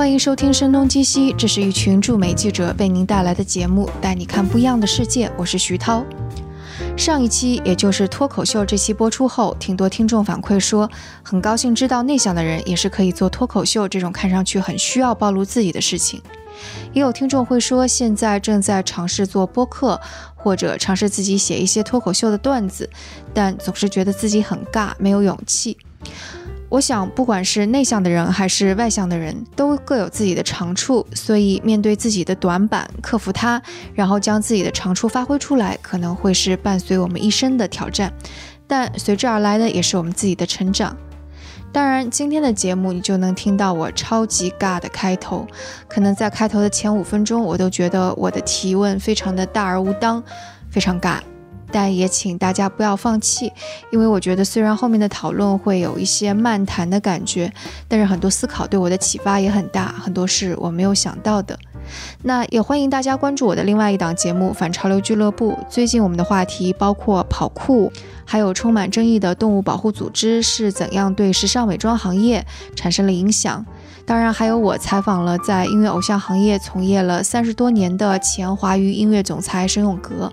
欢迎收听《声东击西》，这是一群驻美记者为您带来的节目，带你看不一样的世界。我是徐涛。上一期，也就是脱口秀这期播出后，挺多听众反馈说，很高兴知道内向的人也是可以做脱口秀这种看上去很需要暴露自己的事情。也有听众会说，现在正在尝试做播客，或者尝试自己写一些脱口秀的段子，但总是觉得自己很尬，没有勇气。我想，不管是内向的人还是外向的人，都各有自己的长处，所以面对自己的短板，克服它，然后将自己的长处发挥出来，可能会是伴随我们一生的挑战。但随之而来的，也是我们自己的成长。当然，今天的节目你就能听到我超级尬的开头，可能在开头的前五分钟，我都觉得我的提问非常的大而无当，非常尬。但也请大家不要放弃，因为我觉得虽然后面的讨论会有一些漫谈的感觉，但是很多思考对我的启发也很大，很多是我没有想到的。那也欢迎大家关注我的另外一档节目《反潮流俱乐部》。最近我们的话题包括跑酷，还有充满争议的动物保护组织是怎样对时尚美妆行业产生了影响。当然，还有我采访了在音乐偶像行业从业了三十多年的前华语音乐总裁沈永革。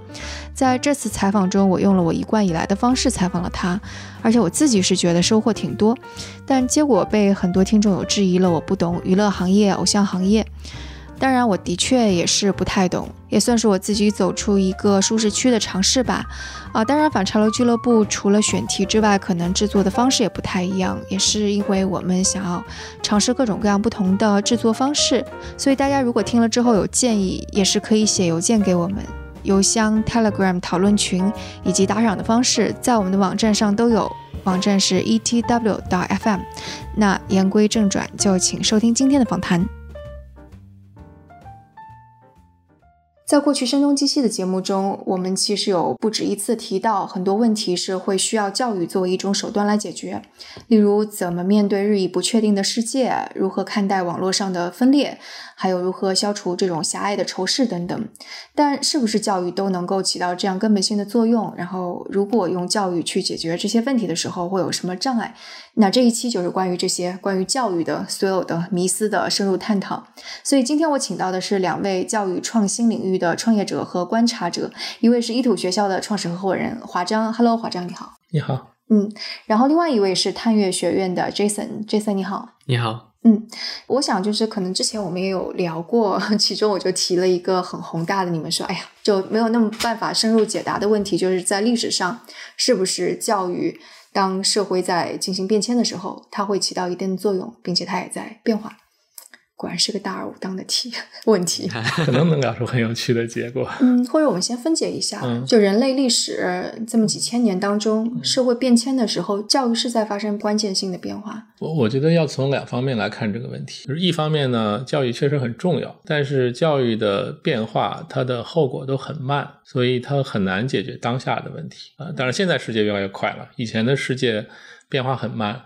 在这次采访中，我用了我一贯以来的方式采访了他，而且我自己是觉得收获挺多，但结果被很多听众有质疑了。我不懂娱乐行业、偶像行业。当然，我的确也是不太懂，也算是我自己走出一个舒适区的尝试吧。啊，当然，反潮流俱乐部除了选题之外，可能制作的方式也不太一样，也是因为我们想要尝试各种各样不同的制作方式。所以大家如果听了之后有建议，也是可以写邮件给我们，邮箱、Telegram 讨论群以及打赏的方式，在我们的网站上都有，网站是 etw.fm。那言归正传，就请收听今天的访谈。在过去声东击西的节目中，我们其实有不止一次提到很多问题是会需要教育作为一种手段来解决，例如怎么面对日益不确定的世界，如何看待网络上的分裂。还有如何消除这种狭隘的仇视等等，但是不是教育都能够起到这样根本性的作用？然后，如果用教育去解决这些问题的时候，会有什么障碍？那这一期就是关于这些关于教育的所有的迷思的深入探讨。所以今天我请到的是两位教育创新领域的创业者和观察者，一位是一土学校的创始合伙人华章，Hello，华章你好。你好。嗯，然后另外一位是探月学院的 Jason，Jason 你好。你好。嗯，我想就是可能之前我们也有聊过，其中我就提了一个很宏大的，你们说，哎呀，就没有那么办法深入解答的问题，就是在历史上，是不是教育当社会在进行变迁的时候，它会起到一定的作用，并且它也在变化。果然是个大而无当的题 问题，可能能聊出很有趣的结果。嗯，或者我们先分解一下，就人类历史这么几千年当中，社会变迁的时候，教育是在发生关键性的变化。我我觉得要从两方面来看这个问题，就是一方面呢，教育确实很重要，但是教育的变化它的后果都很慢，所以它很难解决当下的问题啊。当然，现在世界越来越快了，以前的世界变化很慢，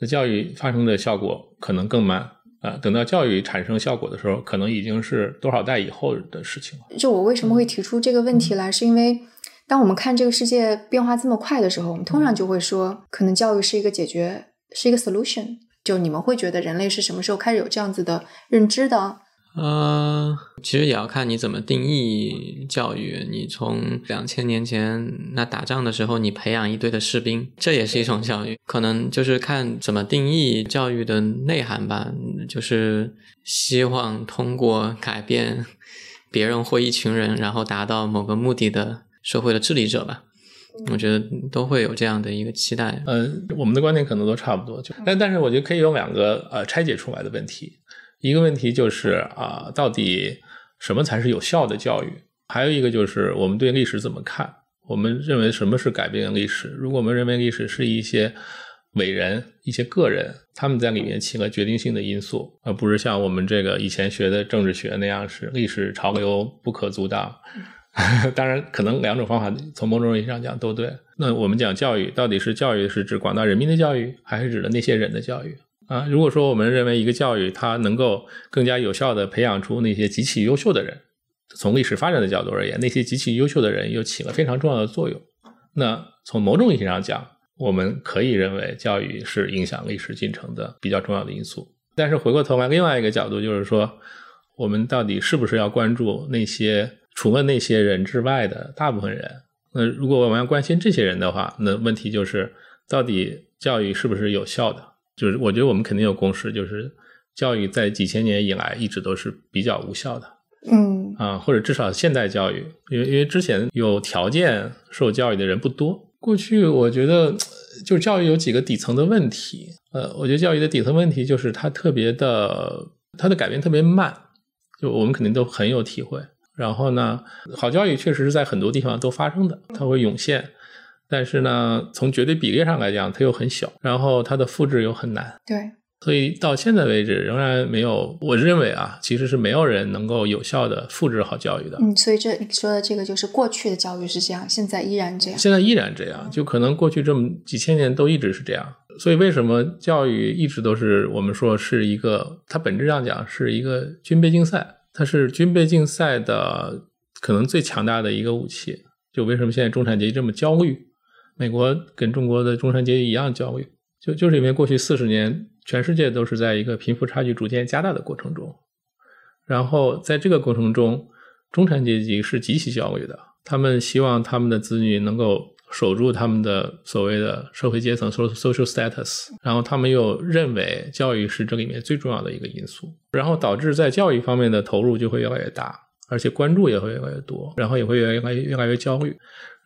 那教育发生的效果可能更慢。啊，等到教育产生效果的时候，可能已经是多少代以后的事情了。就我为什么会提出这个问题来，是因为当我们看这个世界变化这么快的时候，我们通常就会说，可能教育是一个解决，是一个 solution。就你们会觉得人类是什么时候开始有这样子的认知的？呃，其实也要看你怎么定义教育。你从两千年前那打仗的时候，你培养一堆的士兵，这也是一种教育。可能就是看怎么定义教育的内涵吧。就是希望通过改变别人或一群人，然后达到某个目的的社会的治理者吧。我觉得都会有这样的一个期待。嗯，我们的观点可能都差不多。就但但是，我觉得可以有两个呃拆解出来的问题。一个问题就是啊，到底什么才是有效的教育？还有一个就是我们对历史怎么看？我们认为什么是改变历史？如果我们认为历史是一些伟人、一些个人，他们在里面起了决定性的因素，而不是像我们这个以前学的政治学那样是历史潮流不可阻挡。当然，可能两种方法从某种意义上讲都对。那我们讲教育，到底是教育是指广大人民的教育，还是指的那些人的教育？啊，如果说我们认为一个教育它能够更加有效的培养出那些极其优秀的人，从历史发展的角度而言，那些极其优秀的人又起了非常重要的作用。那从某种意义上讲，我们可以认为教育是影响历史进程的比较重要的因素。但是回过头来，另外一个角度就是说，我们到底是不是要关注那些除了那些人之外的大部分人？那如果我们要关心这些人的话，那问题就是到底教育是不是有效的？就是我觉得我们肯定有共识，就是教育在几千年以来一直都是比较无效的。嗯啊，或者至少现代教育，因为因为之前有条件受教育的人不多。过去我觉得，就是教育有几个底层的问题。呃，我觉得教育的底层问题就是它特别的，它的改变特别慢。就我们肯定都很有体会。然后呢，好教育确实是在很多地方都发生的，它会涌现。但是呢，从绝对比例上来讲，它又很小，然后它的复制又很难。对。所以到现在为止，仍然没有，我认为啊，其实是没有人能够有效的复制好教育的。嗯，所以这你说的这个就是过去的教育是这样，现在依然这样。现在依然这样，就可能过去这么几千年都一直是这样。所以为什么教育一直都是我们说是一个，它本质上讲是一个军备竞赛，它是军备竞赛的可能最强大的一个武器。就为什么现在中产阶级这么焦虑？美国跟中国的中产阶级一样焦虑，就就是因为过去四十年。全世界都是在一个贫富差距逐渐加大的过程中，然后在这个过程中，中产阶级是极其焦虑的。他们希望他们的子女能够守住他们的所谓的社会阶层 （social status），然后他们又认为教育是这里面最重要的一个因素，然后导致在教育方面的投入就会越来越大，而且关注也会越来越多，然后也会越来越越来越焦虑。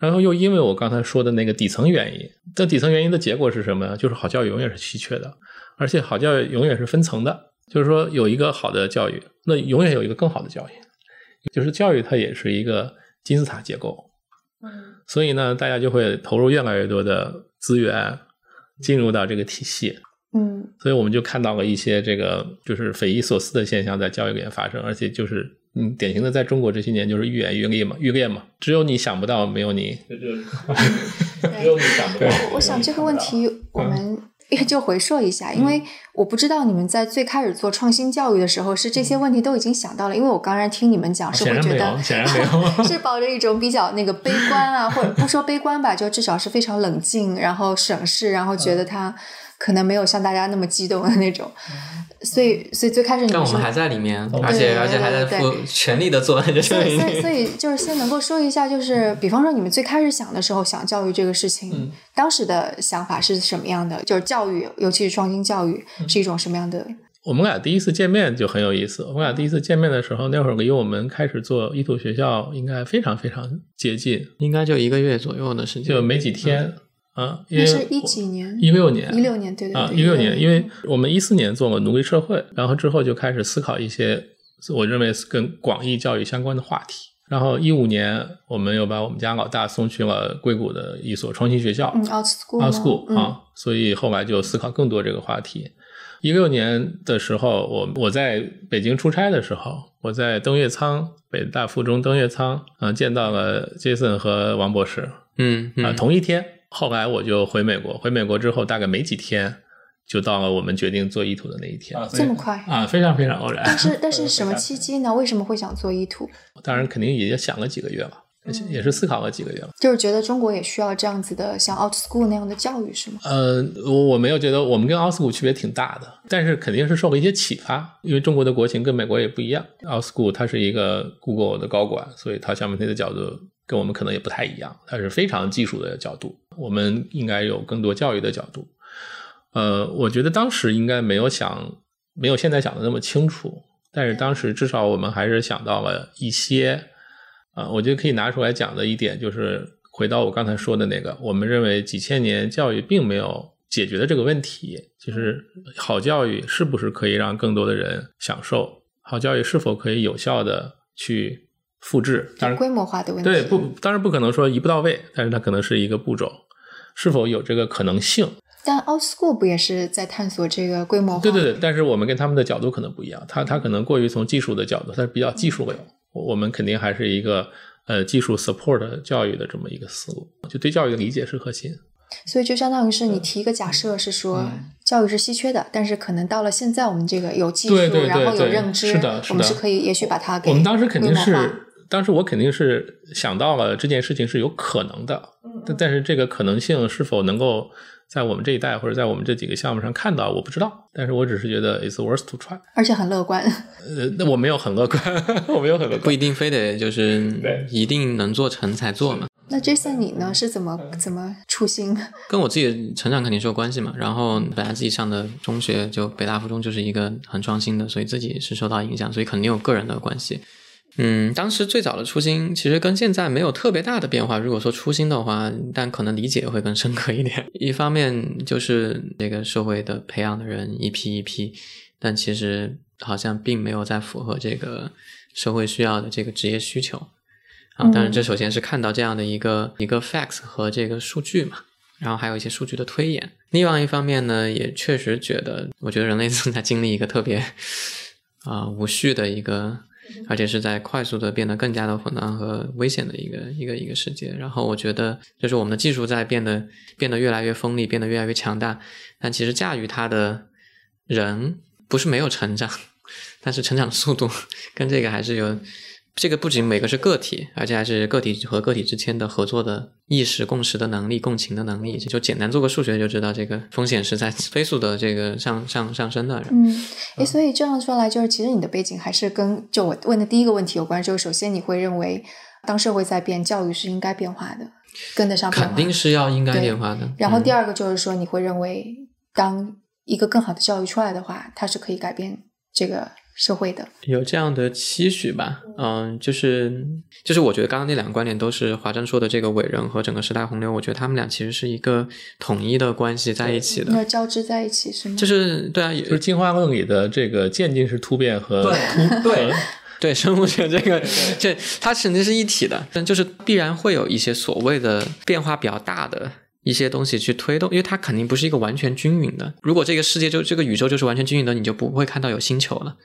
然后又因为我刚才说的那个底层原因，这底层原因的结果是什么呢？就是好教育永远是稀缺的。而且好教育永远是分层的，就是说有一个好的教育，那永远有一个更好的教育，就是教育它也是一个金字塔结构，嗯，所以呢，大家就会投入越来越多的资源进入到这个体系，嗯，所以我们就看到了一些这个就是匪夷所思的现象在教育里面发生，而且就是嗯，典型的在中国这些年就是愈演愈烈嘛，愈烈嘛，只有你想不到，没有你，只有你想不到。我想这个问题我们。就回溯一下，因为我不知道你们在最开始做创新教育的时候，是这些问题都已经想到了。因为我刚才听你们讲，是会觉得显然没有，是抱着一种比较那个悲观啊，或者不说悲观吧，就至少是非常冷静，然后省事，然后觉得他可能没有像大家那么激动的那种。所以，所以最开始你们我们还在里面，而且而且还在付全力的做这个事情。所以，所以 就是先能够说一下，就是比方说你们最开始想的时候，想教育这个事情，当时的想法是什么样的？就是教育，尤其是创新教育，是一种什么样的？我们俩第一次见面就很有意思。我们俩第一次见面的时候，那会儿离我们开始做一图学校应该非常非常接近，应该就一个月左右的时间，就没几天。啊，那是一几年？一六年，一六年，对对啊，一六年，因为我们一四年做了奴隶社会，然后之后就开始思考一些我认为是跟广义教育相关的话题。然后一五年，我们又把我们家老大送去了硅谷的一所创新学校嗯，Out School，Out School 啊，所以后来就思考更多这个话题。一六年的时候，我我在北京出差的时候，我在登月舱，北大附中登月舱啊，见到了 Jason 和王博士，嗯啊，同一天。后来我就回美国，回美国之后大概没几天，就到了我们决定做意图的那一天。这么快啊，非常非常偶然。但是 但是什么契机呢？为什么会想做意图？当然肯定也想了几个月了，也是思考了几个月了。就是觉得中国也需要这样子的像 Out School 那样的教育，是吗？呃，我我没有觉得我们跟 Out School 区别挺大的，但是肯定是受了一些启发，因为中国的国情跟美国也不一样。Out School 它是一个 Google 的高管，所以他下面他的角度。跟我们可能也不太一样，它是非常技术的角度，我们应该有更多教育的角度。呃，我觉得当时应该没有想，没有现在想的那么清楚，但是当时至少我们还是想到了一些。啊，我觉得可以拿出来讲的一点就是，回到我刚才说的那个，我们认为几千年教育并没有解决的这个问题，就是好教育是不是可以让更多的人享受？好教育是否可以有效的去？复制，当然规模化的问题。对，不，当然不可能说一步到位，但是它可能是一个步骤，是否有这个可能性？但 o l d School 不也是在探索这个规模化？对对对，但是我们跟他们的角度可能不一样，他他可能过于从技术的角度，他是比较技术流，我们肯定还是一个呃技术 support 教育的这么一个思路，就对教育的理解是核心。所以就相当于是你提一个假设，是说教育是稀缺的，但是可能到了现在，我们这个有技术，然后有认知，是的，我们是可以也许把它给我们当时肯定是。当时我肯定是想到了这件事情是有可能的，但但是这个可能性是否能够在我们这一代或者在我们这几个项目上看到，我不知道，但是我只是觉得 it's worth to try。而且很乐观。呃，那我没有很乐观，我没有很乐观，不一定非得就是一定能做成才做嘛。那 Jason 你呢是怎么怎么初心？跟我自己的成长肯定是有关系嘛。然后本来自己上的中学就北大附中就是一个很创新的，所以自己是受到影响，所以肯定有个人的关系。嗯，当时最早的初心其实跟现在没有特别大的变化。如果说初心的话，但可能理解会更深刻一点。一方面就是这个社会的培养的人一批一批，但其实好像并没有在符合这个社会需要的这个职业需求。啊，当然这首先是看到这样的一个一个 facts 和这个数据嘛，然后还有一些数据的推演。另外一方面呢，也确实觉得，我觉得人类正在经历一个特别啊、无序的一个，而且是在快速的变得更加的混乱和危险的一个一个一个世界。然后我觉得，就是我们的技术在变得变得越来越锋利，变得越来越强大，但其实驾驭它的人不是没有成长，但是成长速度 跟这个还是有。这个不仅每个是个体，而且还是个体和个体之间的合作的意识、共识的能力、共情的能力。就简单做个数学就知道，这个风险是在 飞速的这个上上上升的。嗯，诶，所以这样说来，就是其实你的背景还是跟就我问的第一个问题有关。就是首先你会认为，当社会在变，教育是应该变化的，跟得上变化。肯定是要应该变化的。然后第嗯二个就是说，你会认为，当一个更好的教育出来的话，它是可以改变这个社会的。有这样的期许吧，嗯，就是就是我觉得刚刚那两个观点都是华珍说的这个伟人和整个时代洪流，我觉得他们俩其实是一个统一的关系在一起的，那交织在一起是吗？就是对啊，就是进化论里的这个渐进式突变和对突对 对，生物学这个，这它肯定是一体的，但就是必然会有一些所谓的变化比较大的一些东西去推动，因为它肯定不是一个完全均匀的。如果这个世界就这个宇宙就是完全均匀的，你就不会看到有星球了。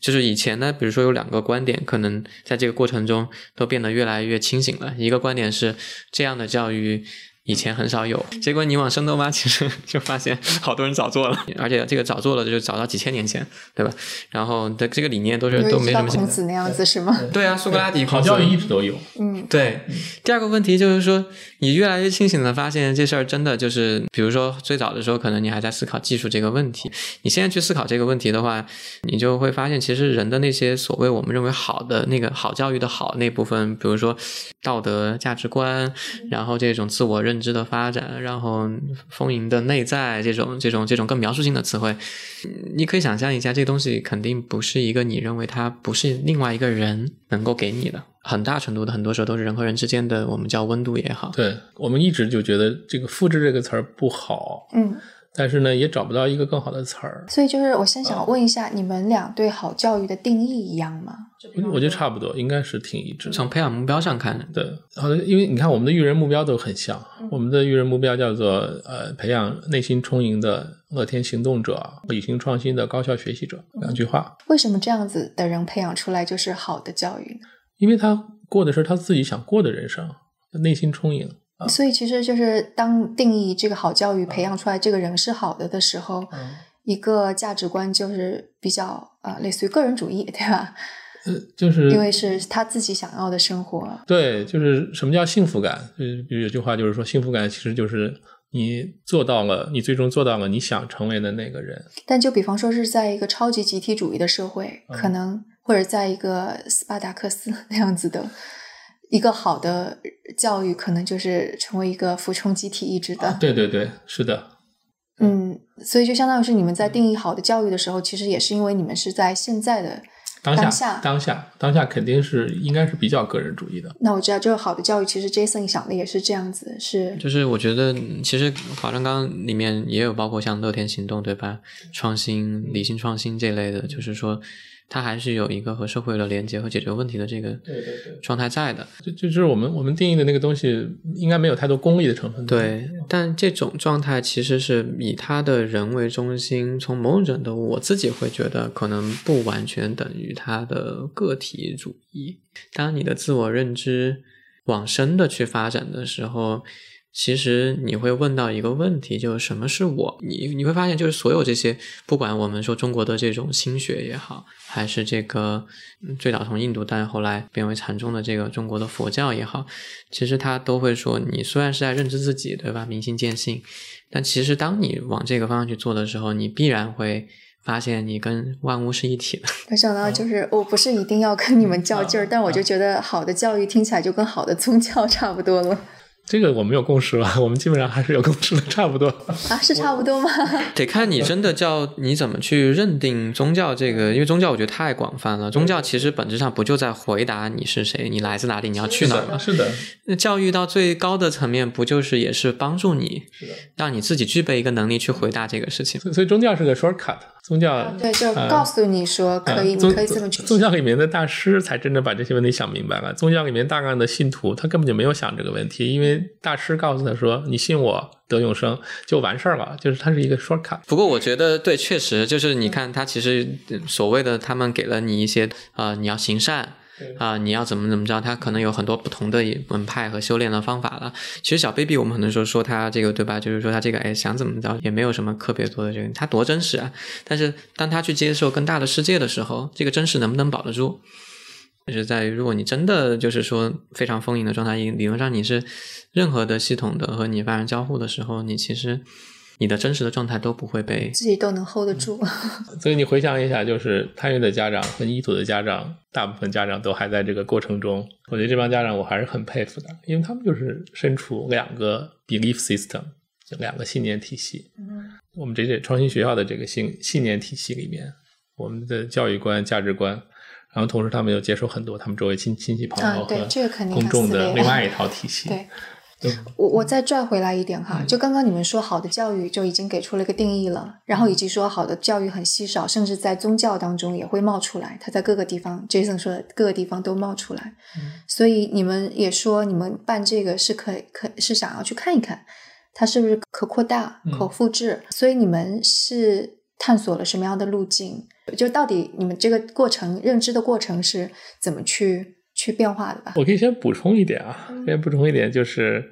就是以前呢，比如说有两个观点，可能在这个过程中都变得越来越清醒了。一个观点是这样的教育。以前很少有，结果你往深度挖，其实就发现好多人早做了，而且这个早做了就早到几千年前，对吧？然后的这个理念都是都没什么。孔子那样子是吗？对啊，苏格拉底、好孔教育一直都有。嗯，对，第二个问题就是说，你越来越清醒的发现这事儿真的就是，比如说最早的时候，可能你还在思考技术这个问题，你现在去思考这个问题的话，你就会发现，其实人的那些所谓我们认为好的那个好教育的好那部分，比如说道德价值观，然后这种自我认知的发展，然后丰盈的内在这种这种这种更描述性的词汇，你可以想象一下，这东西肯定不是一个你认为它不是另外一个人能够给你的，很大程度的很多时候都是人和人之间的，我们叫温度也好，对我们一直就觉得这个“复制”这个词儿不好，嗯，但是呢，也找不到一个更好的词儿。所以就是我先想问一下，你们俩对好教育的定义一样吗？我觉得差不多，应该是挺一致。从培养目标上看，对，好的，因为你看我们的育人目标都很像，我们的育人目标叫做呃培养内心充盈的乐天行动者、理性创新的高效学习者，两句话。为什么这样子的人培养出来就是好的教育呢？因为他过的是他自己想过的人生，内心充盈。啊所以其实就是当定义这个好教育培养出来这个人是好的的时候，一个价值观就是比较呃类似于个人主义，对吧？呃，就是因为是他自己想要的生活。对，就是什么叫幸福感？就有句话就是说，幸福感其实就是你做到了，你最终做到了你想成为的那个人。但就比方说是在一个超级集体主义的社会，可能或者在一个斯巴达克斯 那样子的一个好的教育，可能就是成为一个服从集体意志的。对对对，是的，嗯，所以就相当于是你们在定义好的教育的时候，其实也是因为你们是在现在的当下当下当下当下肯定是应该是比较个人主义的。那我知道，就是好的教育，其实 Jason 想的也是这样子，是就是我觉得嗯其实华章刚里面也有包括像乐天行动对吧，创新、理性创新这类的，就是说它还是有一个和社会的连接和解决问题的这个状态在的。就就是我们我们定义的那个东西，应该没有太多功利的成分。对，但这种状态其实是以他的人为中心，从某种程度，我自己会觉得可能不完全等于他的个体主义。当你的自我认知往深的去发展的时候，其实你会问到一个问题，就是什么是我？你你会发现，就是所有这些，不管我们说中国的这种心学也好，还是这个最早从印度，但后来变为禅宗的这个中国的佛教也好，其实他都会说，你虽然是在认知自己，对吧？明心见性，但其实当你往这个方向去做的时候，你必然会发现你跟万物是一体的。没想到，就是我不是一定要跟你们较劲儿，但我就觉得好的教育听起来就跟好的宗教差不多了。这个我们有共识了，我们基本上还是有共识的，差不多。啊，是差不多吗？得看你真的叫你怎么去认定宗教这个，因为宗教我觉得太广泛了。宗教其实本质上不就在回答你是谁，你来自哪里，你要去哪儿吗？是的。那教育到最高的层面，不就是也是帮助你，让你自己具备一个能力去回答这个事情？所以宗教是个 shortcut。宗教对，就告诉你说可以，你可以这么去。宗教里面的大师才真正把这些问题想明白了。宗教里面大量的信徒，他根本就没有想这个问题，因为大师告诉他说：“你信我得永生，就完事儿了。”就是它是一个 shortcut。不过我觉得，对，确实就是你看，他其实所谓的他们给了你一些啊，你要行善。啊，你要怎么怎么着？他可能有很多不同的门派和修炼的方法了。其实小 baby，我们很多时候说他这个对吧？就是说他这个哎想怎么着也没有什么特别多的这个，他多真实啊！但是当他去接受更大的世界的时候，这个真实能不能保得住？就是在于如果你真的就是说非常丰盈的状态，理论上你是任何的系统的和你发生交互的时候，你其实。你的真实的状态都不会被自己都能 hold 得住，所以你回想一下，就是贪欲的家长和依土的家长，大部分家长都还在这个过程中。我觉得这帮家长我还是很佩服的，因为他们就是身处两个 belief system，就两个信念体系。嗯，我们这些创新学校的这个信信念体系里面，我们的教育观、价值观，然后同时他们又接受很多他们周围亲亲戚朋友和公众的另外一套体系。对。我我再拽回来一点哈，就刚刚你们说好的教育就已经给出了一个定义了，然后以及说好的教育很稀少，甚至在宗教当中也会冒出来，它在各个地方，Jason 说的各个地方都冒出来，所以你们也说你们办这个是可可是想要去看一看，它是不是可扩大、可复制，所以你们是探索了什么样的路径？就到底你们这个过程认知的过程是怎么去？去变化的吧。我可以先补充一点啊，先补充一点，就是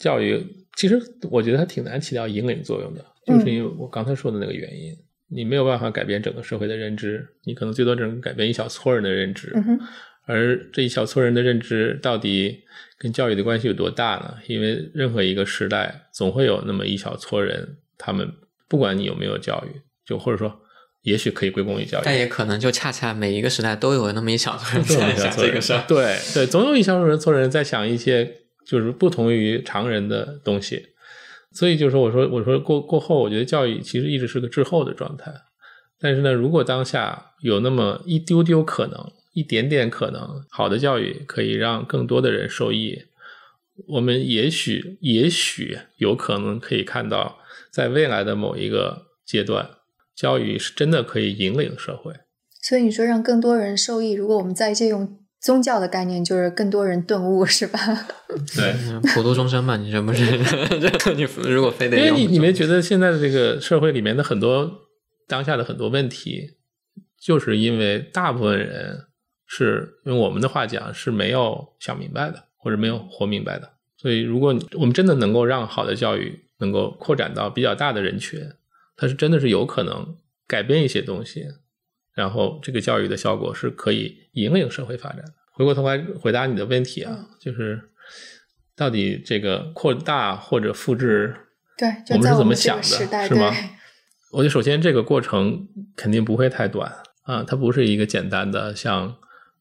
教育，其实我觉得它挺难起到引领作用的，就是因为我刚才说的那个原因，你没有办法改变整个社会的认知，你可能最多只能改变一小撮人的认知，而这一小撮人的认知到底跟教育的关系有多大呢？因为任何一个时代总会有那么一小撮人，他们不管你有没有教育，就或者说。也许可以归功于教育，但也可能就恰恰每一个时代都有那么一小撮人在想这个事儿。对对，总有一小撮人做人在想一些就是不同于常人的东西。所以就是说，我说我说过过后，我觉得教育其实一直是个滞后的状态。但是呢，如果当下有那么一丢丢可能，一点点可能，好的教育可以让更多的人受益，我们也许也许有可能可以看到，在未来的某一个阶段。教育是真的可以引领社会，所以你说让更多人受益，如果我们再借用宗教的概念，就是更多人顿悟，是吧？对，普度众生嘛，你这不是？你如果非得，因为你你没觉得现在的这个社会里面的很多当下的很多问题，就是因为大部分人是用我们的话讲是没有想明白的，或者没有活明白的。所以，如果我们真的能够让好的教育能够扩展到比较大的人群。它是真的是有可能改变一些东西，然后这个教育的效果是可以引领社会发展的。回过头来回答你的问题啊，就是到底这个扩大或者复制，对，我们是怎么想的，是吗？我觉得首先这个过程肯定不会太短啊，它不是一个简单的像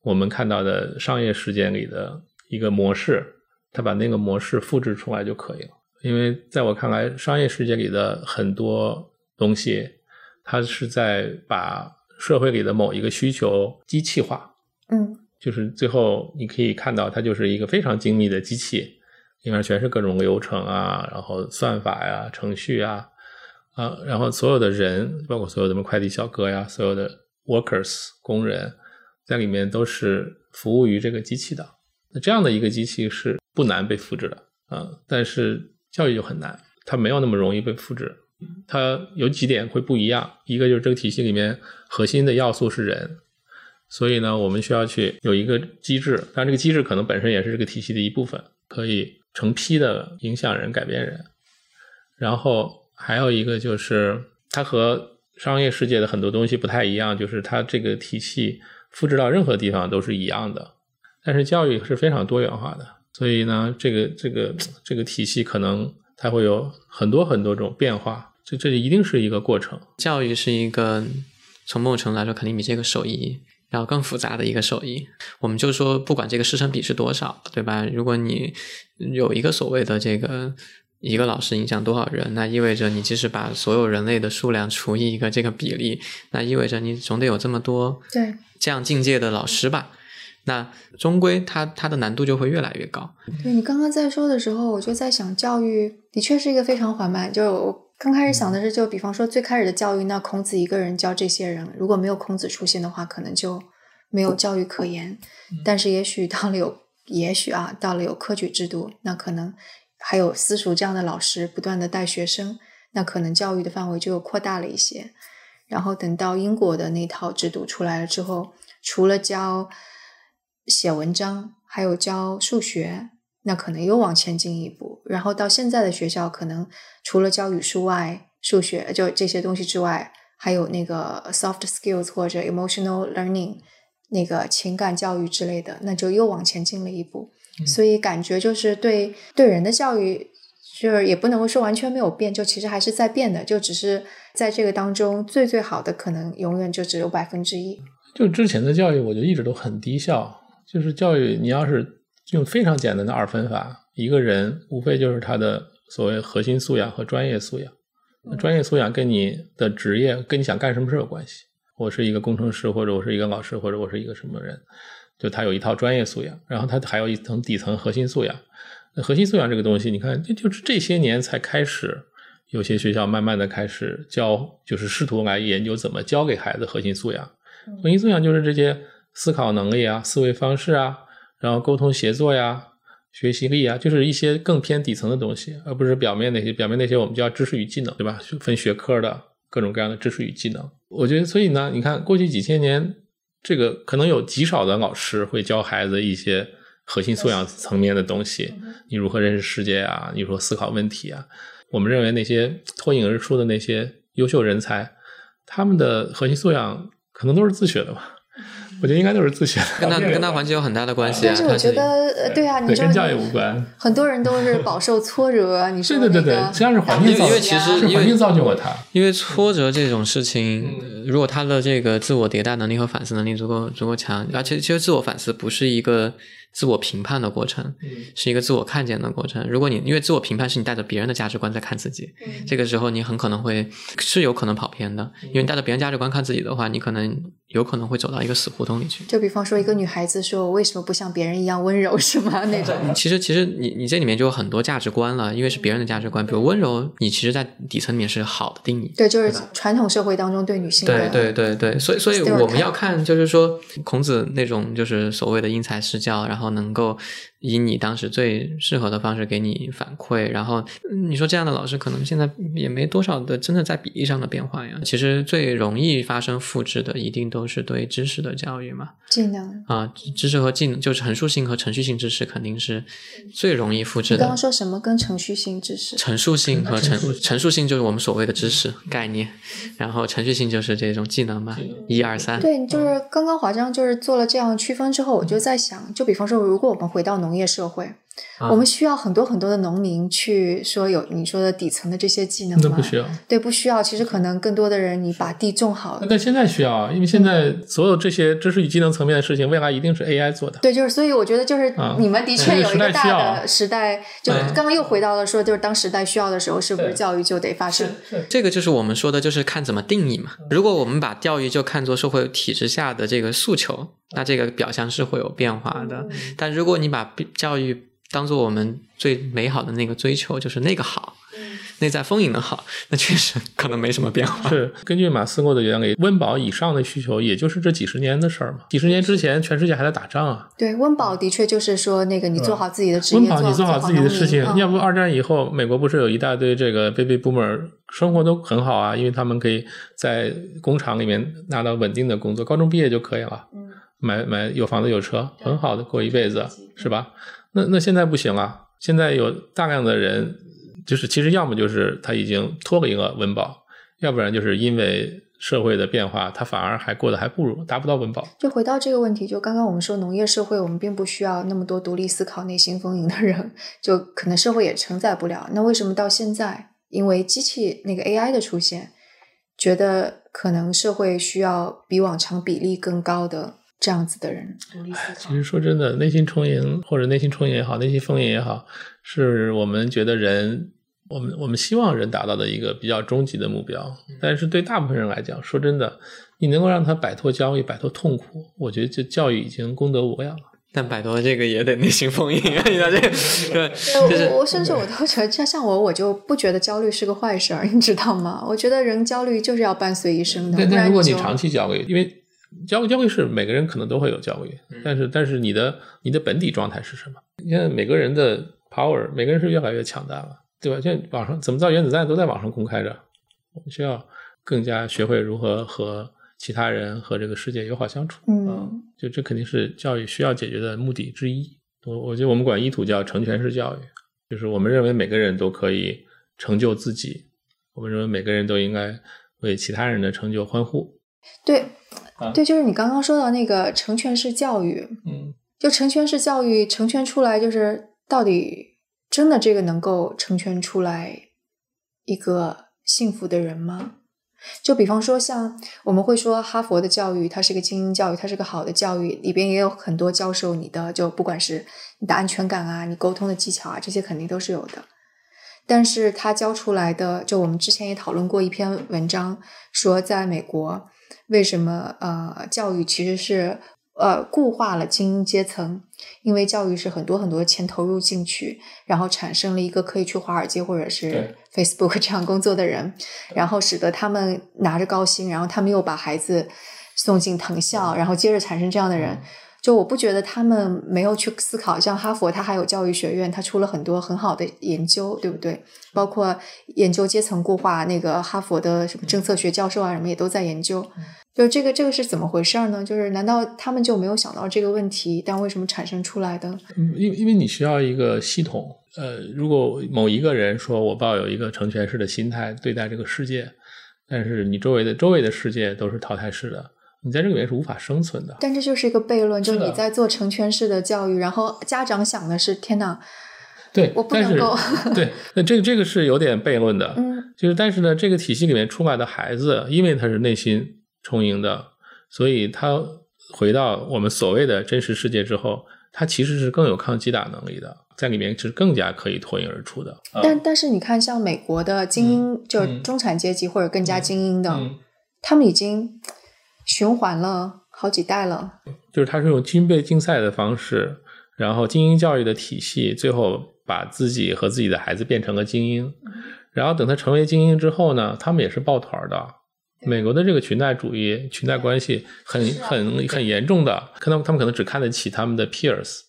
我们看到的商业实践里的一个模式，它把那个模式复制出来就可以了。因为在我看来，商业世界里的很多。东西，它是在把社会里的某一个需求机器化，嗯，就是最后你可以看到，它就是一个非常精密的机器，里面全是各种流程啊，然后算法呀、程序啊，啊，然后所有的人，包括所有的什么快递小哥呀，所有的 workers 工人，在里面都是服务于这个机器的。那这样的一个机器是不难被复制的啊，但是教育就很难，它没有那么容易被复制。它有几点会不一样，一个就是这个体系里面核心的要素是人，所以呢，我们需要去有一个机制，但这个机制可能本身也是这个体系的一部分，可以成批的影响人、改变人。然后还有一个就是，它和商业世界的很多东西不太一样，就是它这个体系复制到任何地方都是一样的。但是教育是非常多元化的，所以呢，这个这个这个体系可能它会有很多很多种变化，这这一定是一个过程。教育是一个从某种程度来说，肯定比这个手艺要更复杂的一个手艺。我们就说，不管这个师生比是多少，对吧？如果你有一个所谓的这个一个老师影响多少人，那意味着你即使把所有人类的数量除以一个这个比例，那意味着你总得有这么多对，这样境界的老师吧？那终归它它的难度就会越来越高。对你刚刚在说的时候，我就在想，教育的确是一个非常缓慢。就刚开始想的是，就比方说最开始的教育，那孔子一个人教这些人，如果没有孔子出现的话，可能就没有教育可言。但是也许到了有，也许啊，到了有科举制度，那可能还有私塾这样的老师不断的带学生，那可能教育的范围就扩大了一些。然后等到英国的那套制度出来了之后，除了教写文章，还有教数学，那可能又往前进一步。然后到现在的学校，可能除了教语数外、数学就这些东西之外，还有那个 soft skills 或者 emotional learning 那个情感教育之类的，那就又往前进了一步。所以感觉就是对对人的教育，就是也不能够说完全没有变，就其实还是在变的，就只是在这个当中最最好的可能永远就只有百分之一。就之前的教育，我就一直都很低效。就是教育，你要是用非常简单的二分法，一个人无非就是他的所谓核心素养和专业素养。那专业素养跟你的职业、跟你想干什么事有关系。我是一个工程师，或者我是一个老师，或者我是一个什么人，就他有一套专业素养，然后他还有一层底层核心素养。那核心素养这个东西，你看，就就是这些年才开始，有些学校慢慢的开始教，就是试图来研究怎么教给孩子核心素养。核心素养就是这些思考能力啊、思维方式啊，然后沟通协作呀、学习力啊，就是一些更偏底层的东西，而不是表面那些。表面那些我们叫知识与技能，对吧？分学科的各种各样的知识与技能。我觉得，所以呢，你看过去几千年，这个可能有极少的老师会教孩子一些核心素养层面的东西，你如何认识世界啊？你如何思考问题啊？我们认为那些脱颖而出的那些优秀人才，他们的核心素养。可能都是自学的吧，我觉得应该都是自学的，跟他跟他环境有很大的关系啊。但是我觉得，呃对啊，你知道跟教育无关。很多人都是饱受挫折，你说对对对对，实际上是环境造，因为其实环境造就了他。因为挫折这种事情，如果他的这个自我迭代能力和反思能力足够足够强，而且其实自我反思不是一个自我评判的过程，是一个自我看见的过程。如果你因为自我评判是你带着别人的价值观在看自己，这个时候你很可能会是有可能跑偏的，因为你带着别人价值观看自己的话，你可能有可能会走到一个死胡同里去。就比方说，一个女孩子说：“我为什么不像别人一样温柔？”是吗？那种。其实，其实你你这里面就有很多价值观了，因为是别人的价值观。比如温柔，你其实，在底层里面是好的定义。对，就是传统社会当中对女性的。对对对对，所以所以我们要看，就是说孔子那种就是所谓的因材施教，然后然后能够以你当时最适合的方式给你反馈。然后你说这样的老师，可能现在也没多少的真的在比例上的变化呀。其实最容易发生复制的，一定都是对知识的教育嘛。技能啊，知识和技能就是陈述性和程序性知识肯定是最容易复制的。你刚刚说什么跟程序性知识？陈述性和陈陈述性就是我们所谓的知识概念，然后程序性就是这种技能嘛，一二三。对，就是刚刚华章就是做了这样区分之后，我就在想，就比方说，如果我们回到农业社会。我们需要很多很多的农民去说有你说的底层的这些技能吗？不需要，对，不需要。其实可能更多的人，你把地种好。但现在需要，因为现在所有这些知识与技能层面的事情，未来一定是 AI 做的。对，就是所以我觉得就是你们的确有一个大的时代，就刚刚又回到了说，就是当时代需要的时候，是不是教育就得发生？这个就是我们说的，就是看怎么定义嘛。如果我们把教育就看作社会体制下的这个诉求，那这个表象是会有变化的。但如果你把教育当做我们最美好的那个追求，就是那个好，内在丰盈的好，那确实可能没什么变化。是根据马斯洛的原理，温饱以上的需求，也就是这几十年的事儿嘛。几十年之前，全世界还在打仗啊。对，温饱的确就是说，那个你做好自己的职业，温饱你做好自己的事情。嗯、要不二战以后，美国不是有一大堆这个 baby boomer 生活都很好啊，因为他们可以在工厂里面拿到稳定的工作，高中毕业就可以了，嗯、买买有房子有车，很好的过一辈子，是吧？那那现在不行了，现在有大量的人，就是其实要么就是他已经脱了一个温饱，要不然就是因为社会的变化，他反而还过得还不如达不到温饱。就回到这个问题，就刚刚我们说农业社会，我们并不需要那么多独立思考、内心丰盈的人，就可能社会也承载不了。那为什么到现在，因为机器那个 AI 的出现，觉得可能社会需要比往常比例更高的这样子的人独立思考其？实说真的，内心充盈或者内心充盈也好，内心丰盈也好，是我们觉得人，我们我们希望人达到的一个比较终极的目标。但是对大部分人来讲，说真的，你能够让他摆脱焦虑、摆脱痛苦，我觉得这教育已经功德无量了。但摆脱这个也得内心丰盈啊！你知道这个对，就是我我甚至我都觉得，像像我，我就不觉得焦虑是个坏事儿，你知道吗？我觉得人焦虑就是要伴随一生的，但不然但如果你长期焦虑，因为焦虑焦虑是每个人可能都会有焦虑，但是但是你的你的本体状态是什么？你看每个人的 power，每个人是越来越强大了，对吧？现在网上怎么造原子弹都在网上公开着，我们需要更加学会如何和其他人和这个世界友好相处。嗯，就这肯定是教育需要解决的目的之一。我我觉得我们管依土叫成全式教育，就是我们认为每个人都可以成就自己，我们认为每个人都应该为其他人的成就欢呼。对啊，对，就是你刚刚说到那个成全式教育，嗯，就成全式教育成全出来，就是到底真的这个能够成全出来一个幸福的人吗？就比方说，像我们会说哈佛的教育，它是一个精英教育，它是个好的教育，里边也有很多教授你的，就不管是你的安全感啊，你沟通的技巧啊，这些肯定都是有的。但是他教出来的，就我们之前也讨论过一篇文章，说在美国为什么呃教育其实是呃固化了精英阶层，因为教育是很多很多钱投入进去，然后产生了一个可以去华尔街或者是 Facebook 这样工作的人，然后使得他们拿着高薪，然后他们又把孩子送进藤校，然后接着产生这样的人。就我不觉得他们没有去思考，像哈佛，它还有教育学院，它出了很多很好的研究，对不对？包括研究阶层固化，那个哈佛的什么政策学教授啊，什么也都在研究。就这个这个是怎么回事呢？就是难道他们就没有想到这个问题？但为什么产生出来的？嗯因为因为你需要一个系统。呃，如果某一个人说我抱有一个成全式的心态对待这个世界，但是你周围的周围的世界都是淘汰式的，你在这里面是无法生存的。但这就是一个悖论，就是你在做成全式的教育，然后家长想的是：天哪，对，我不能够对，那这个这个是有点悖论的。嗯，就是但是呢，这个体系里面出来的孩子，因为他是内心充盈的，所以他回到我们所谓的真实世界之后，他其实是更有抗击打能力的，在里面是更加可以脱颖而出的。但但是你看，像美国的精英，就是嗯中产阶级或者更加精英的，嗯他们已经循环了好几代了。就是他是用军备竞赛的方式，然后精英教育的体系，最后把自己和自己的孩子变成了精英。然后等他成为精英之后呢，他们也是抱团的。美国的这个裙带主义、裙带关系很很很严重的，可能他们可能只看得起他们的 peers，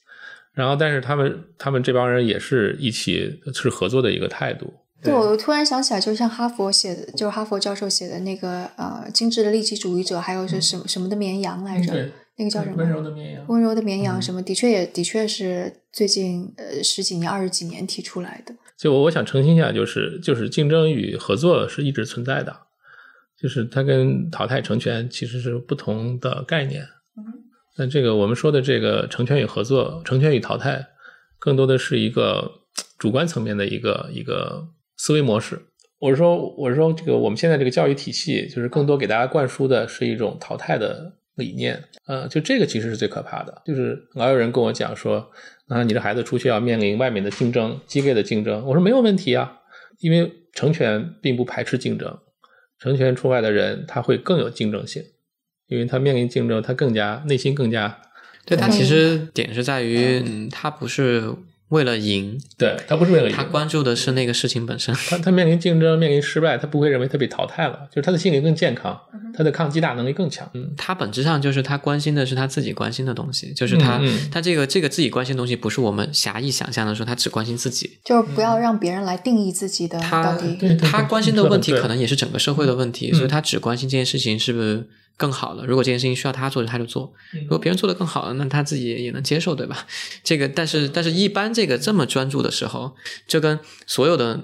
然后但是他们他们这帮人也是一起是合作的一个态度。对，我突然想起来，就像哈佛写的，就是哈佛教授写的那个呃，精致的利己主义者，还有是什么、什么的绵羊来着？对那个叫什么？温柔的绵羊。温柔的绵羊嗯什么？的确也的确是最近呃十几年、二十几年提出来的。就我我想澄清一下，就是就是竞争与合作是一直存在的，就是它跟淘汰成全其实是不同的概念。那这个我们说的这个成全与合作、成全与淘汰，更多的是一个主观层面的一个一个思维模式。我是说，我是说，这个我们现在这个教育体系，就是更多给大家灌输的是一种淘汰的理念。呃，就这个其实是最可怕的。就是老有人跟我讲说，啊，你的孩子出去要面临外面的竞争，激烈的竞争。我说没有问题啊，因为成全并不排斥竞争，成全出外的人他会更有竞争性，因为他面临竞争，他更加内心更加对他嗯。其实点是在于，嗯，他不是为了赢，对他不是为了赢他关注的是那个事情本身。他他面临竞争，面临失败，他不会认为他被淘汰了，就是他的心理更健康。他的抗击打能力更强。嗯，他本质上就是他关心的是他自己关心的东西，就是他、嗯嗯他这个这个自己关心的东西，不是我们狭义想象的说他只关心自己，就是不要让别人来定义自己的他到底。对对他关心的问题可能也是整个社会的问题，嗯所以他只关心这件事情是不是更好了。如果这件事情需要他做，他就做；如果别人做的更好了，那他自己也也能接受，对吧？这个，但是但是一般这个这么专注的时候，就跟所有的。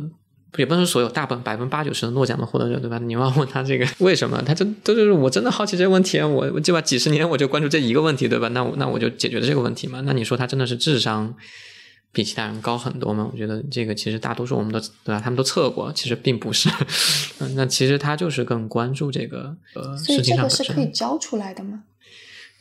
也不能说所有，大本百分之八九十的诺奖的获得者，对吧？你要问他这个为什么，他就都就是我真的好奇这个问题啊，我我对吧？几十年我就关注这一个问题，对吧？那我那我就解决了这个问题嘛。那你说他真的是智商比其他人高很多嘛？我觉得这个其实大多数我们都对吧？他们都测过，其实并不是。嗯，那其实他就是更关注这个呃所以事情这个是。可以教出来的吗？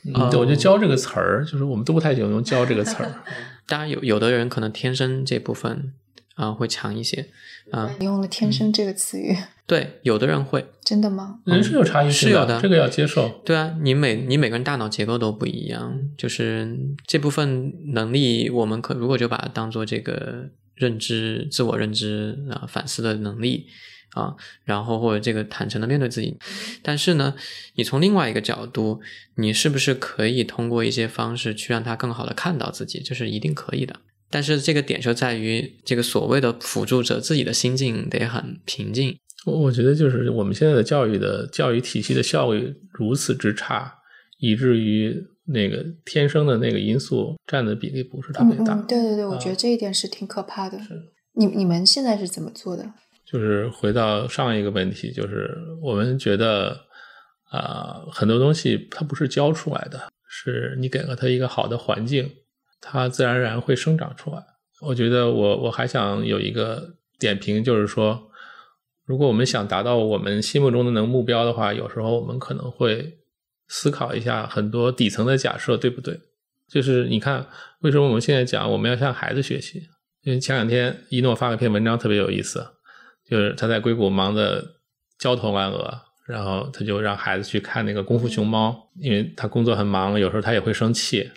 嗯对我觉得“教”这个词儿，就是我们都不太喜欢用“教”这个词儿。当然有有的人可能天生这部分啊、会强一些啊、你用了“天生”这个词语，对，有的人会。真的吗？人是有差异性是有的这个要接受。对啊，你每你每个人大脑结构都不一样，就是这部分能力，我们可如果就把它当做这个认知、自我认知啊、反思的能力啊，然后或者这个坦诚的面对自己。但是呢，你从另外一个角度，你是不是可以通过一些方式去让他更好的看到自己？这是一定可以的。但是这个点就在于，这个所谓的辅助者自己的心境得很平静，我我觉得就是我们现在的教育的教育体系的效率如此之差，以至于那个天生的那个因素占的比例不是特别大。嗯嗯，对对对，我啊觉得这一点是挺可怕的。你你们现在是怎么做的？就是回到上一个问题，就是我们觉得啊、很多东西它不是教出来的，是你给了它一个好的环境，它自然而然会生长出来。我觉得我我还想有一个点评，就是说，如果我们想达到我们心目中的那个目标的话，有时候我们可能会思考一下很多底层的假设，对不对？就是你看，为什么我们现在讲我们要向孩子学习？因为前两天一诺发了一篇文章，特别有意思，就是他在硅谷忙得焦头烂额，然后他就让孩子去看那个《功夫熊猫》，因为他工作很忙，有时候他也会生气。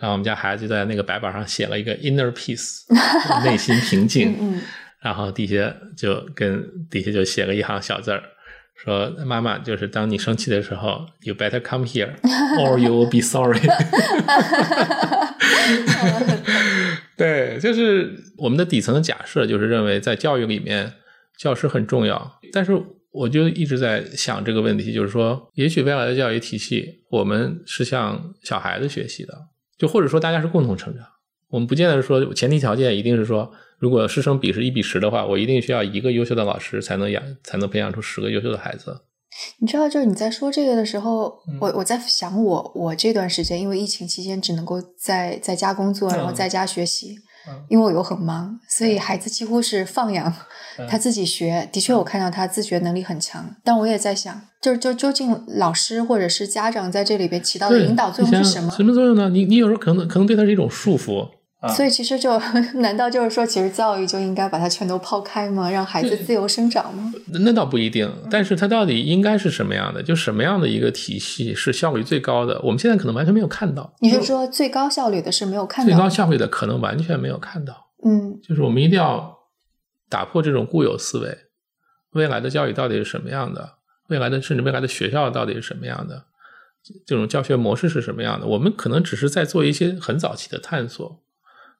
然后我们家孩子就在那个白板上写了一个 inner peace，内心平静。嗯嗯，然后底下就跟底下就写了一行小字儿，说妈妈就是当你生气的时候，you better come here or you will be sorry。对，就是我们的底层的假设就是认为在教育里面教师很重要，但是我就一直在想这个问题，就是说，也许未来的教育体系我们是向小孩子学习的，就或者说大家是共同成长。我们不见得说前提条件一定是说，如果师生比是一比十的话，我一定需要一个优秀的老师才能养才能培养出十个优秀的孩子。你知道，就是你在说这个的时候，嗯我我在想我我这段时间，因为疫情期间只能够在在家工作，然后嗯在家学习，嗯因为我又很忙，所以孩子几乎是放养，嗯他自己学。的确，我看到他自学能力很强，但我也在想，就是就究竟老师或者是家长在这里边起到的，引导作用是什么？什么作用呢？你你有时候可能可能对他是一种束缚。啊所以其实就 难道就是说，其实教育就应该把它全都抛开吗？让孩子自由生长吗？那倒不一定，但是它到底应该是什么样的？就什么样的一个体系是效率最高的？我们现在可能完全没有看到。你是说最高效率的是没有看到？最高效率的可能完全没有看到。嗯就是我们一定要打破这种固有思维，未来的教育到底是什么样的？未来的甚至未来的学校到底是什么样的？这种教学模式是什么样的？我们可能只是在做一些很早期的探索，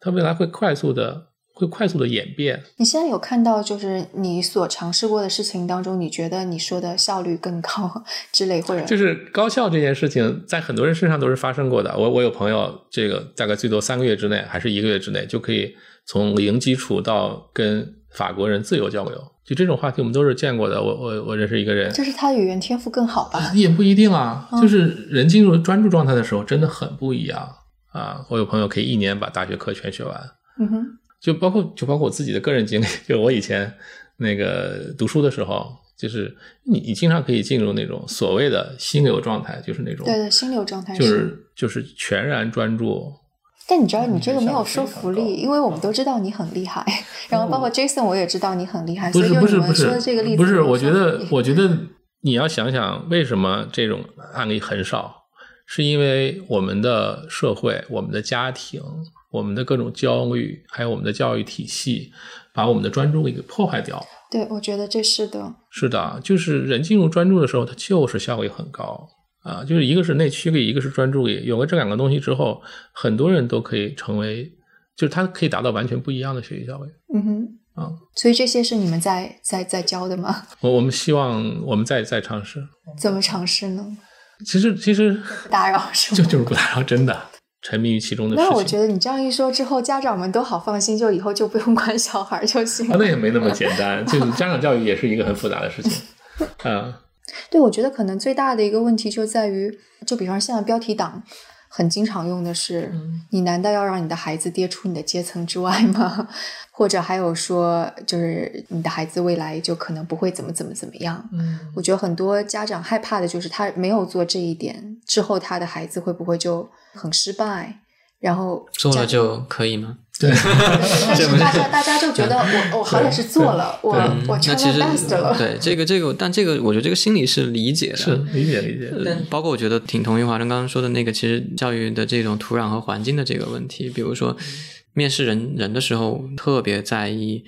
它未来会快速的会快速的演变。你现在有看到，就是你所尝试过的事情当中，你觉得你说的效率更高 之类，或者就是高效这件事情，在很多人身上都是发生过的。我我有朋友，这个大概最多三个月之内，还是一个月之内，就可以从零基础到跟法国人自由交流。就这种话题，我们都是见过的。我我我认识一个人，就是他语言天赋更好吧？也不一定啊，嗯就是人进入专注状态的时候，真的很不一样啊。我有朋友可以一年把大学课全学完，嗯哼，就包括就包括我自己的个人经历，就我以前那个读书的时候，就是你你经常可以进入那种所谓的心流状态，就是那种对对，心流状态就是就是全然专注。但你知道，你这个没有说服力，因为我们都知道你很厉害，然后包括 Jason，我也知道你很厉害，不是所以不是不是们说的这个例子不是，我觉得我觉得你要想想为什么这种案例很少，是因为我们的社会、我们的家庭、我们的各种焦虑，还有我们的教育体系，把我们的专注力给破坏掉了。对，我觉得这是的。是的，就是人进入专注的时候，它就是效率很高啊。就是一个是内驱力，一个是专注力，有了这两个东西之后，很多人都可以成为，就是他可以达到完全不一样的学习效率。嗯哼，啊，所以这些是你们在在在教的吗？我我们希望我们再再尝试。怎么尝试呢？其实其实不打扰是吗？就就是不打扰，真的沉迷于其中的事情。那我觉得你这样一说之后，家长们都好放心，就以后就不用管小孩就行了。啊，那也没那么 简单，就是家长教育也是一个很复杂的事情。啊，对，我觉得可能最大的一个问题就在于，就比方现在标题党很经常用的是，你难道要让你的孩子跌出你的阶层之外吗？或者还有说，就是你的孩子未来就可能不会怎么怎么怎么样。嗯，我觉得很多家长害怕的就是他没有做这一点之后，他的孩子会不会就很失败？然后做了就可以吗？对，但是大家大家就觉得我我好歹是做了，我我那 try 其 my 实 best 了。对这个这个，但这个我觉得这个心理是理解的，是理解理解。但包括我觉得挺同意华生刚刚说的那个，其实教育的这种土壤和环境的这个问题，比如说面试人人的时候，特别在意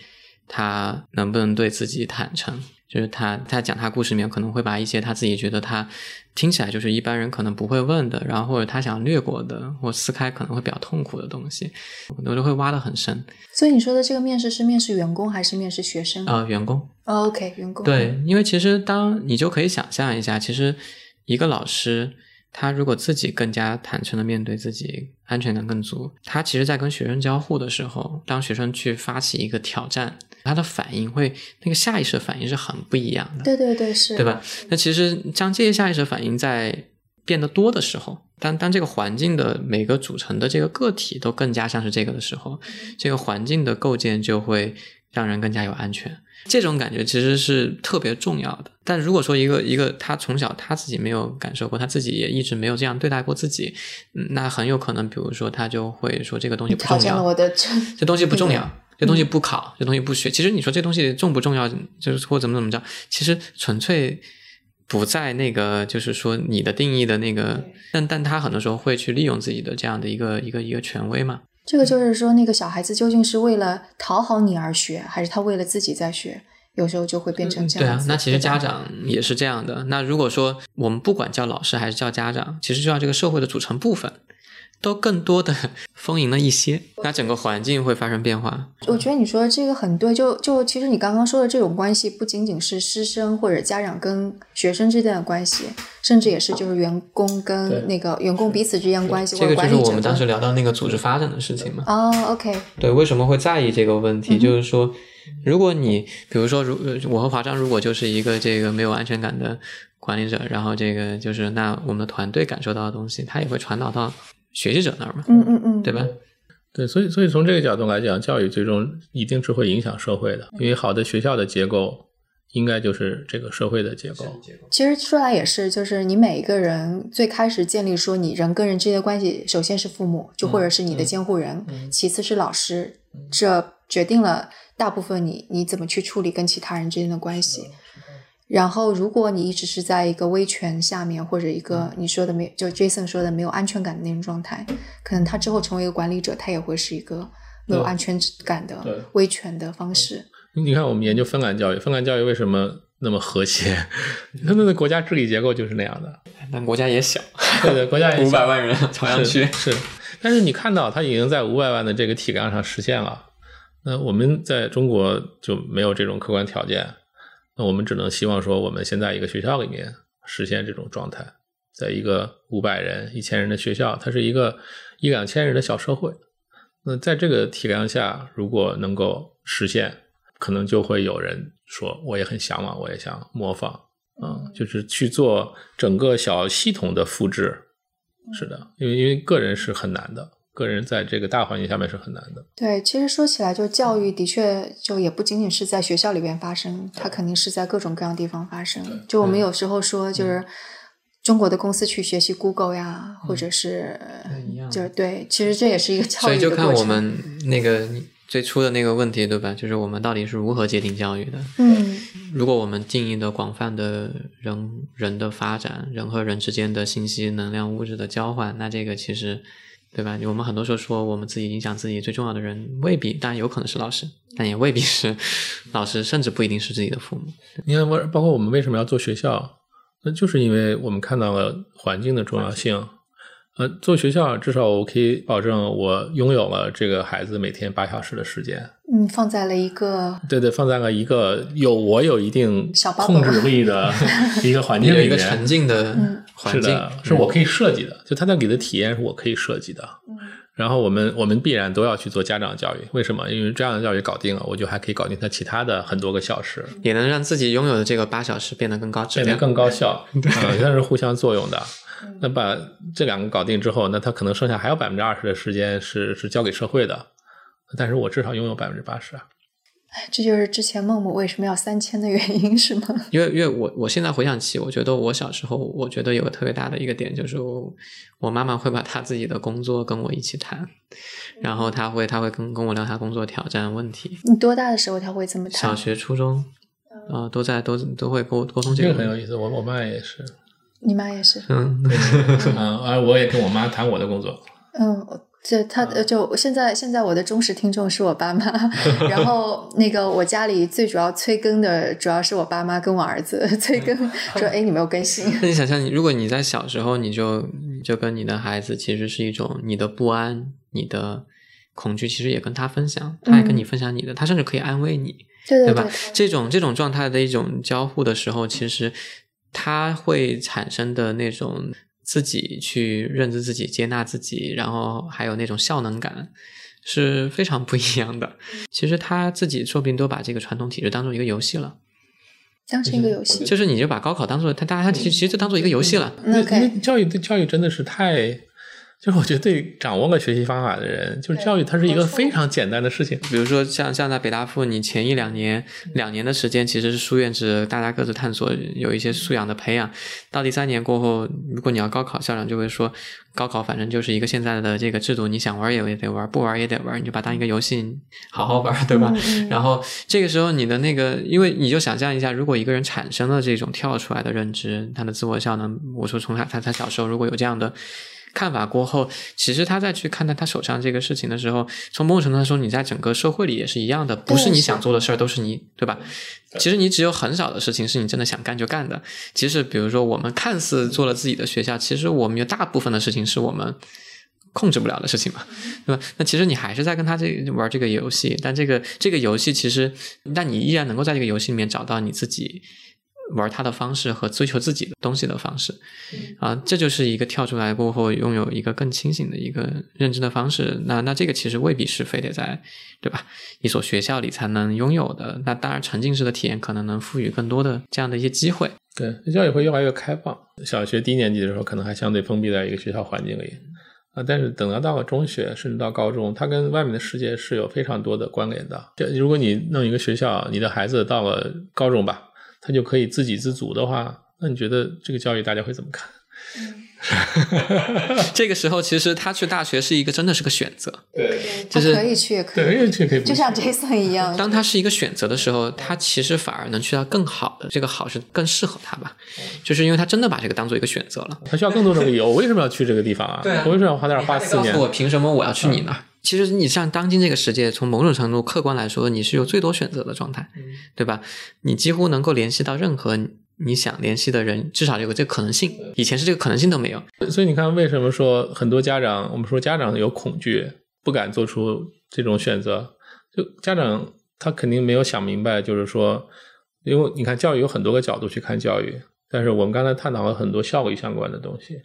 他能不能对自己坦诚。就是他，他讲他故事里面可能会把一些他自己觉得他听起来就是一般人可能不会问的，然后或者他想略过的或撕开可能会比较痛苦的东西，我都会挖得很深。所以你说的这个面试是面试员工还是面试学生？呃，员工，哦 OK，员工。对，因为其实当你就可以想象一下，其实一个老师，他如果自己更加坦诚的面对自己，安全感更足，他其实在跟学生交互的时候，当学生去发起一个挑战，他的反应会那个下意识的反应是很不一样的，对对对，是，对吧？那其实将这些下意识反应在变得多的时候，当当这个环境的每个组成的这个个体都更加像是这个的时候，这个环境的构建就会让人更加有安全。这种感觉其实是特别重要的。但如果说一个一个他从小他自己没有感受过，他自己也一直没有这样对待过自己，嗯那很有可能，比如说他就会说这个东西不重要，了我的 这东西不重要。这嗯东西不考，这东西不学。其实你说这东西重不重要，就是或怎么怎么着，其实纯粹不在那个，就是说你的定义的那个，但但他很多时候会去利用自己的这样的一个一个一个权威嘛。这个就是说，那个小孩子究竟是为了讨好你而学，还是他为了自己在学？有时候就会变成这对样对。，啊那其实家长也是这样的。那如果说我们不管叫老师还是叫家长，其实就叫这个社会的组成部分，都更多的 丰盈了一些，那整个环境会发生变化。我觉得你说的这个很对，就就其实你刚刚说的这种关系，不仅仅是师生或者家长跟学生之间的关系，甚至也是就是员工跟那个员工彼此之间关系，这个就是我们当时聊到那个组织发展的事情嘛。哦，OK，对，为什么会在意这个问题？嗯就是说，如果你比如说，如呃我和华章如果就是一个这个没有安全感的管理者，然后这个就是那我们的团队感受到的东西，它也会传导到学习者那儿嘛，嗯嗯嗯，对吧？对，所以所以从这个角度来讲，教育最终一定是会影响社会的，因为好的学校的结构应该就是这个社会的结构。其实说来也是，就是你每一个人最开始建立说你人跟人之间的关系，首先是父母，就或者是你的监护人，其次是老师，这决定了大部分你你怎么去处理跟其他人之间的关系。然后，如果你一直是在一个威权下面，或者一个你说的没就 Jason 说的没有安全感的那种状态，可能他之后成为一个管理者，他也会是一个没有安全感的威权的方式。你看，我们研究芬兰教育，芬兰教育为什么那么和谐？他们的国家治理结构就是那样的。但国家也小，对的，国家也 五百万人朝阳区是，是，但是你看到他已经在五百万的这个体量上实现了。那我们在中国就没有这种客观条件，那我们只能希望说，我们先在一个学校里面实现这种状态，在一个五百人、一千人的学校，它是一个一两千人的小社会。那在这个体量下，如果能够实现，可能就会有人说，我也很向往，我也想模仿。嗯，就是去做整个小系统的复制，是的，因为因为个人是很难的，个人在这个大环境下面是很难的。对，其实说起来，就教育的确就也不仅仅是在学校里边发生，它肯定是在各种各样地方发生。就我们有时候说，就是中国的公司去学习 Google 呀，或者是一样就是对，其实这也是一个教育所以就看。我们那个最初的那个问题，对吧？就是我们到底是如何界定教育的？嗯如果我们定义的广泛的人人的发展，人和人之间的信息、能量、物质的交换，那这个其实对吧？我们很多时候说我们自己影响自己最重要的人，未必，当然有可能是老师，但也未必是老师，甚至不一定是自己的父母。你看，我包括我们为什么要做学校，那就是因为我们看到了环境的重要性。呃，做学校至少我可以保证我拥有了这个孩子每天八小时的时间。嗯，放在了一个对对，放在了一个有我有一定小控制力的 一个环你有一个境里面。沉浸的环境，是的，是我可以设计的，就他那里的体验是我可以设计的。然后我们我们必然都要去做家长教育，为什么？因为这样的教育搞定了，我就还可以搞定他其他的很多个小时，也能让自己拥有的这个八小时变得更高质量。变得更高效。对，它是互相作用的。那把这两个搞定之后，那他可能剩下还有百分之二十的时间是是交给社会的，但是我至少拥有百分之八十啊。这就是之前孟母为什么要三千的原因，是吗？因为因为我我现在回想起，我觉得我小时候，我觉得有个特别大的一个点，就是我我妈妈会把她自己的工作跟我一起谈，然后她会她会跟跟我聊她工作挑战问题。你多大的时候她会这么谈？小学、初中，啊、都在都都会沟沟通这这个很有意思，我我妈也是，你妈也是。嗯，嗯，而我也跟我妈谈我的工作，嗯，这他呃就现在现在我的忠实听众是我爸妈，然后 那个我家里最主要催更的主要是我爸妈跟我儿子催更，说 哎你没有更新，那你想象，你如果你在小时候，你就就跟你的孩子，其实是一种你的不安、你的恐惧，其实也跟他分享，他也跟你分享你的，他甚至可以安慰你。对吧对对对，？这种这种状态的一种交互的时候，其实它会产生的那种自己去认知自己、接纳自己，然后还有那种效能感。是非常不一样的。其实他自己说不定都把这个传统体制当做一个游戏了，当成一个游戏。就是你就把高考当做他大家他其实其实就当做一个游戏了。嗯因 OK，为教育对教育真的是太，就是我觉得对掌握了学习方法的人，就是教育它是一个非常简单的事情。比如说像像在北大附，你前一两年两年的时间其实是书院制，大家各自探索，有一些素养的培养。到第三年过后，如果你要高考，校长就会说，高考反正就是一个现在的这个制度，你想玩也得玩，不玩也得玩，你就把它当一个游戏好好玩，对吧？然后这个时候你的那个，因为你就想象一下，如果一个人产生了这种跳出来的认知，他的自我效能，我说从他他他小时候如果有这样的。看法过后，其实他再去看待他手上这个事情的时候，从某种程度来说，你在整个社会里也是一样的，不是你想做的事儿都是你，对吧？其实你只有很少的事情是你真的想干就干的。其实，比如说我们看似做了自己的学校，其实我们有大部分的事情是我们控制不了的事情嘛，对吧？那其实你还是在跟他这玩这个游戏，但这个这个游戏其实，但你依然能够在这个游戏里面找到你自己玩它的方式和追求自己的东西的方式，啊，这就是一个跳出来过后拥有一个更清醒的一个认知的方式。那那这个其实未必是非得在对吧一所学校里才能拥有的。那当然，沉浸式的体验可能能赋予更多的这样的一些机会。对，学校也会越来越开放。小学低年级的时候，可能还相对封闭在一个学校环境里啊，但是等到到了中学，甚至到高中，它跟外面的世界是有非常多的关联的。就如果你弄一个学校，你的孩子到了高中吧，他就可以自给自足的话，那你觉得这个教育大家会怎么看？这个时候，其实他去大学是一个真的是个选择。对就是他可以去也可以，对，因为这可以不就像 Jason 一样。当他是一个选择的时候，他其实反而能去到更好的，这个好是更适合他吧，就是因为他真的把这个当做一个选择了。他需要更多的理由，我为什么要去这个地方啊？对啊我为什么要花那儿花四年告诉？我凭什么我要去你那儿？其实你像当今这个世界，从某种程度客观来说，你是有最多选择的状态，对吧？你几乎能够联系到任何你想联系的人，至少有个这个可能性。以前是这个可能性都没有。所以你看，为什么说很多家长，我们说家长有恐惧，不敢做出这种选择？就家长他肯定没有想明白，就是说，因为你看教育有很多个角度去看教育，但是我们刚才探讨了很多效率相关的东西，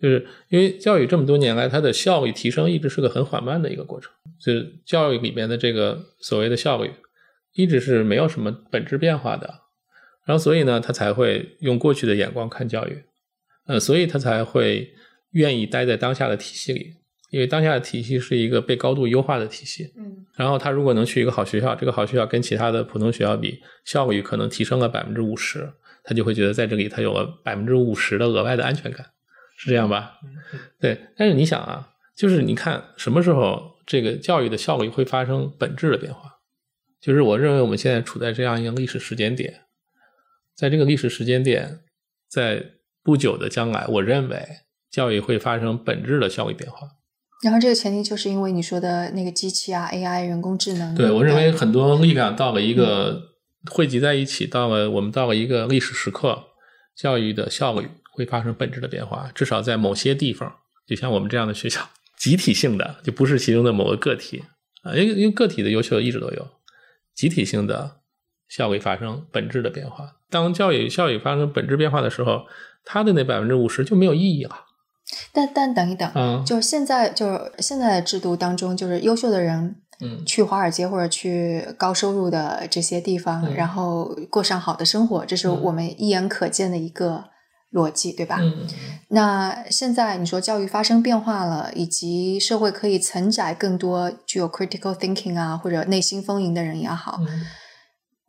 就是因为教育这么多年来，它的效率提升一直是个很缓慢的一个过程，就是教育里面的这个所谓的效率，一直是没有什么本质变化的。然后所以呢，他才会用过去的眼光看教育，呃，所以他才会愿意待在当下的体系里，因为当下的体系是一个被高度优化的体系。嗯，然后他如果能去一个好学校，这个好学校跟其他的普通学校比，效率可能提升了百分之五十，他就会觉得在这里他有了百分之五十的额外的安全感，是这样吧？对。但是你想啊，就是你看什么时候这个教育的效率会发生本质的变化？就是我认为我们现在处在这样一个历史时间点，在这个历史时间点，在不久的将来，我认为教育会发生本质的效率变化。然后这个前提就是因为你说的那个机器啊、AI、人工智能。对我认为很多力量到了一个汇集在一起，到了我们到了一个历史时刻，教育的效率会发生本质的变化。至少在某些地方，就像我们这样的学校，集体性的就不是其中的某个个体啊，因为因为个体的优秀一直都有，集体性的效率发生本质的变化。当教育效益发生本质变化的时候，它的那百分之五十就没有意义了。但但等一等，嗯就是现在就是现在的制度当中，就是优秀的人嗯去华尔街或者去高收入的这些地方，嗯然后过上好的生活，这是嗯我们一眼可见的一个逻辑，对吧？嗯那现在你说教育发生变化了，以及社会可以承载更多具有 critical thinking 啊或者内心丰盈的人也好，嗯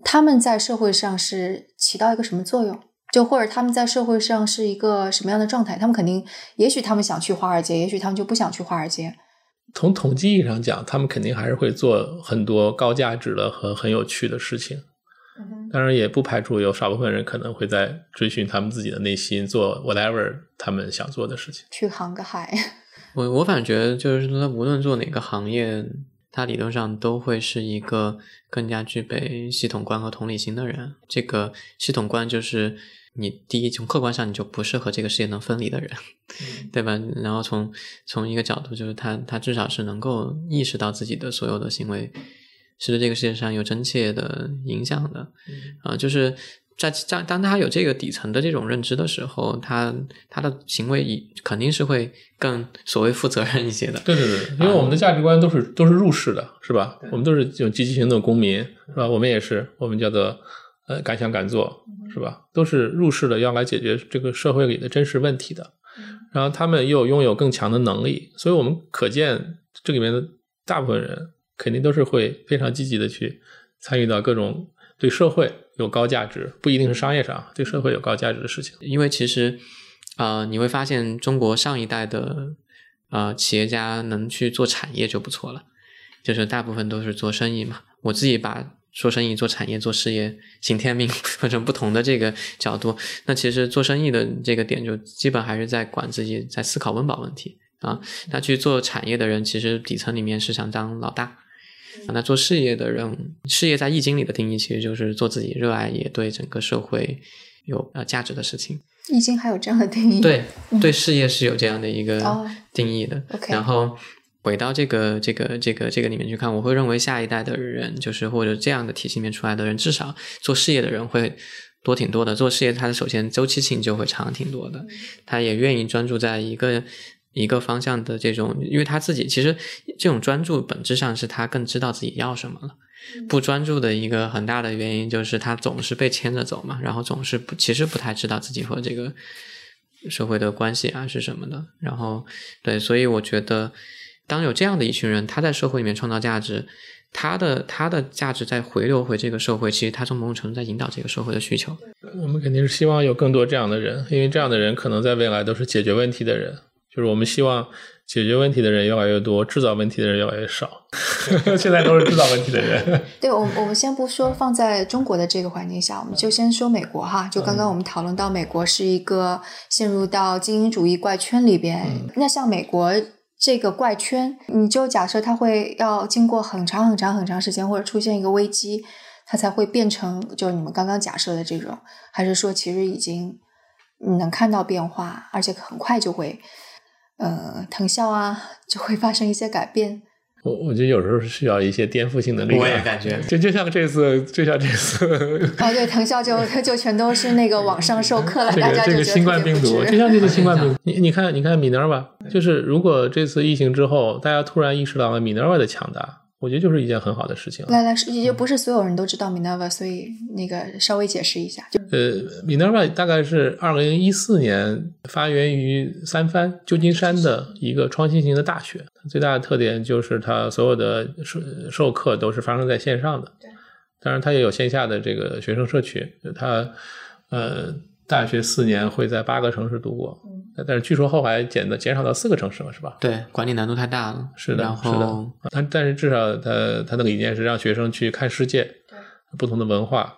他们在社会上是起到一个什么作用？就或者他们在社会上是一个什么样的状态？他们肯定，也许他们想去华尔街，也许他们就不想去华尔街。从统计意义上讲，他们肯定还是会做很多高价值的和很有趣的事情。当然，也不排除有少部分人可能会在追寻他们自己的内心，做 whatever 他们想做的事情。去航个海，我我反觉得就是说，无论做哪个行业，他理论上都会是一个更加具备系统观和同理心的人。这个系统观就是你第一从客观上你就不是和这个世界能分离的人，对吧？然后从从一个角度就是他他至少是能够意识到自己的所有的行为是对这个世界上有真切的影响的，啊、就是在在当他有这个底层的这种认知的时候，他他的行为以肯定是会更所谓负责任一些的。对对对，因为我们的价值观都是都是入世的，是吧？我们都是这种积极行动公民，是吧？我们也是，我们叫做呃敢想敢做，是吧？都是入世的，要来解决这个社会里的真实问题的。然后他们又拥有更强的能力，所以我们可见这里面的大部分人肯定都是会非常积极的去参与到各种对社会有高价值，不一定是商业上对社会有高价值的事情。因为其实，呃，你会发现中国上一代的呃企业家能去做产业就不错了，就是大部分都是做生意嘛。我自己把做生意、做产业、做事业、行天命分成不同的这个角度，那其实做生意的这个点就基本还是在管自己，在思考温饱问题啊。那去做产业的人，其实底层里面是想当老大。那做事业的人，事业在《易经》里的定义其实就是做自己热爱，也对整个社会有呃价值的事情。易经还有这样的定义？对，对事业是有这样的一个哦定义的。OK 然后回到这个这个这个这个里面去看，我会认为下一代的人，就是或者这样的体系里面出来的人，至少做事业的人会多挺多的。做事业，它的首先周期性就会长挺多的，他也愿意专注在一个。一个方向的这种，因为他自己其实这种专注本质上是他更知道自己要什么了。不专注的一个很大的原因就是他总是被牵着走嘛，然后总是不其实不太知道自己和这个社会的关系啊是什么的。然后对，所以我觉得当有这样的一群人，他在社会里面创造价值，他的他的价值在回流回这个社会，其实他从某种程度在引导这个社会的需求。我们肯定是希望有更多这样的人，因为这样的人可能在未来都是解决问题的人。就是我们希望解决问题的人越来越多，制造问题的人越来越少。现在都是制造问题的人。对，我们我们先不说放在中国的这个环境下，我们就先说美国哈。就刚刚我们讨论到，美国是一个陷入到精英主义怪圈里边。那像美国这个怪圈，你就假设它会要经过很长很长很长时间，或者出现一个危机，它才会变成就是你们刚刚假设的这种，还是说其实已经你能看到变化，而且很快就会呃藤校啊，就会发生一些改变。我我觉得有时候是需要一些颠覆性的力量。我也感觉就就像这次，就像这次哦，对，藤校就 就全都是那个网上授课了，这大家这个新冠病毒，就像这次新冠 病毒，你你看你看米尔吧，就是如果这次疫情之后，大家突然意识到了米 v 尔的强大，我觉得就是一件很好的事情。来来，也不是所有人都知道 Minerva，所以那个稍微解释一下。就呃，，Minerva 大概是二零一四年发源于三藩旧金山的一个创新型的大学，最大的特点就是它所有的授授课都是发生在线上的。对当然，它也有线下的这个学生社区，它呃大学四年会在八个城市度过，但是据说后来减的减少到四个城市了，是吧？对管理难度太大了。是的，然是的后。但但是至少他他的理念是让学生去看世界，不同的文化，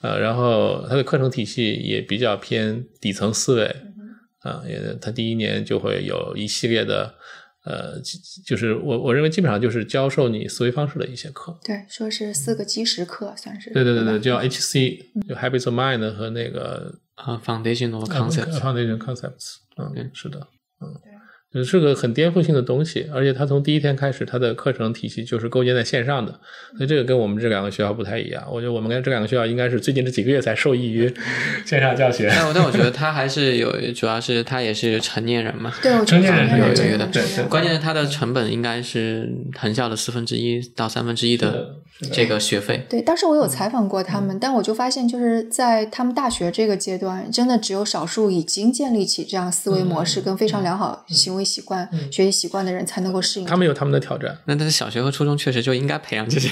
呃，然后他的课程体系也比较偏底层思维，啊、也他第一年就会有一系列的呃，就是我我认为基本上就是教授你思维方式的一些课。对，说是四个基石课，算是。对对对对，叫 HC，就 Habits of Mind 和那个啊，Foundational Concepts。Foundation Concepts，嗯对，是的，嗯。是个很颠覆性的东西，而且它从第一天开始，它的课程体系就是构建在线上的，所以这个跟我们这两个学校不太一样。我觉得我们跟这两个学校应该是最近这几个月才受益于 线上教学。但但我觉得他还是有，主要是他也是成年人嘛。对，成年人有成年这有的个很重要关键是它的成本应该是藤校的四分之一到三分之一的是的是的这个学费。对，当时我有采访过他们，但我就发现，就是在他们大学这个阶段，真的只有少数已经建立起这样思维模式跟非常良好行为习惯、学习习惯的人才能够适应。他们有他们的挑战。那但是小学和初中确实就应该培养这些。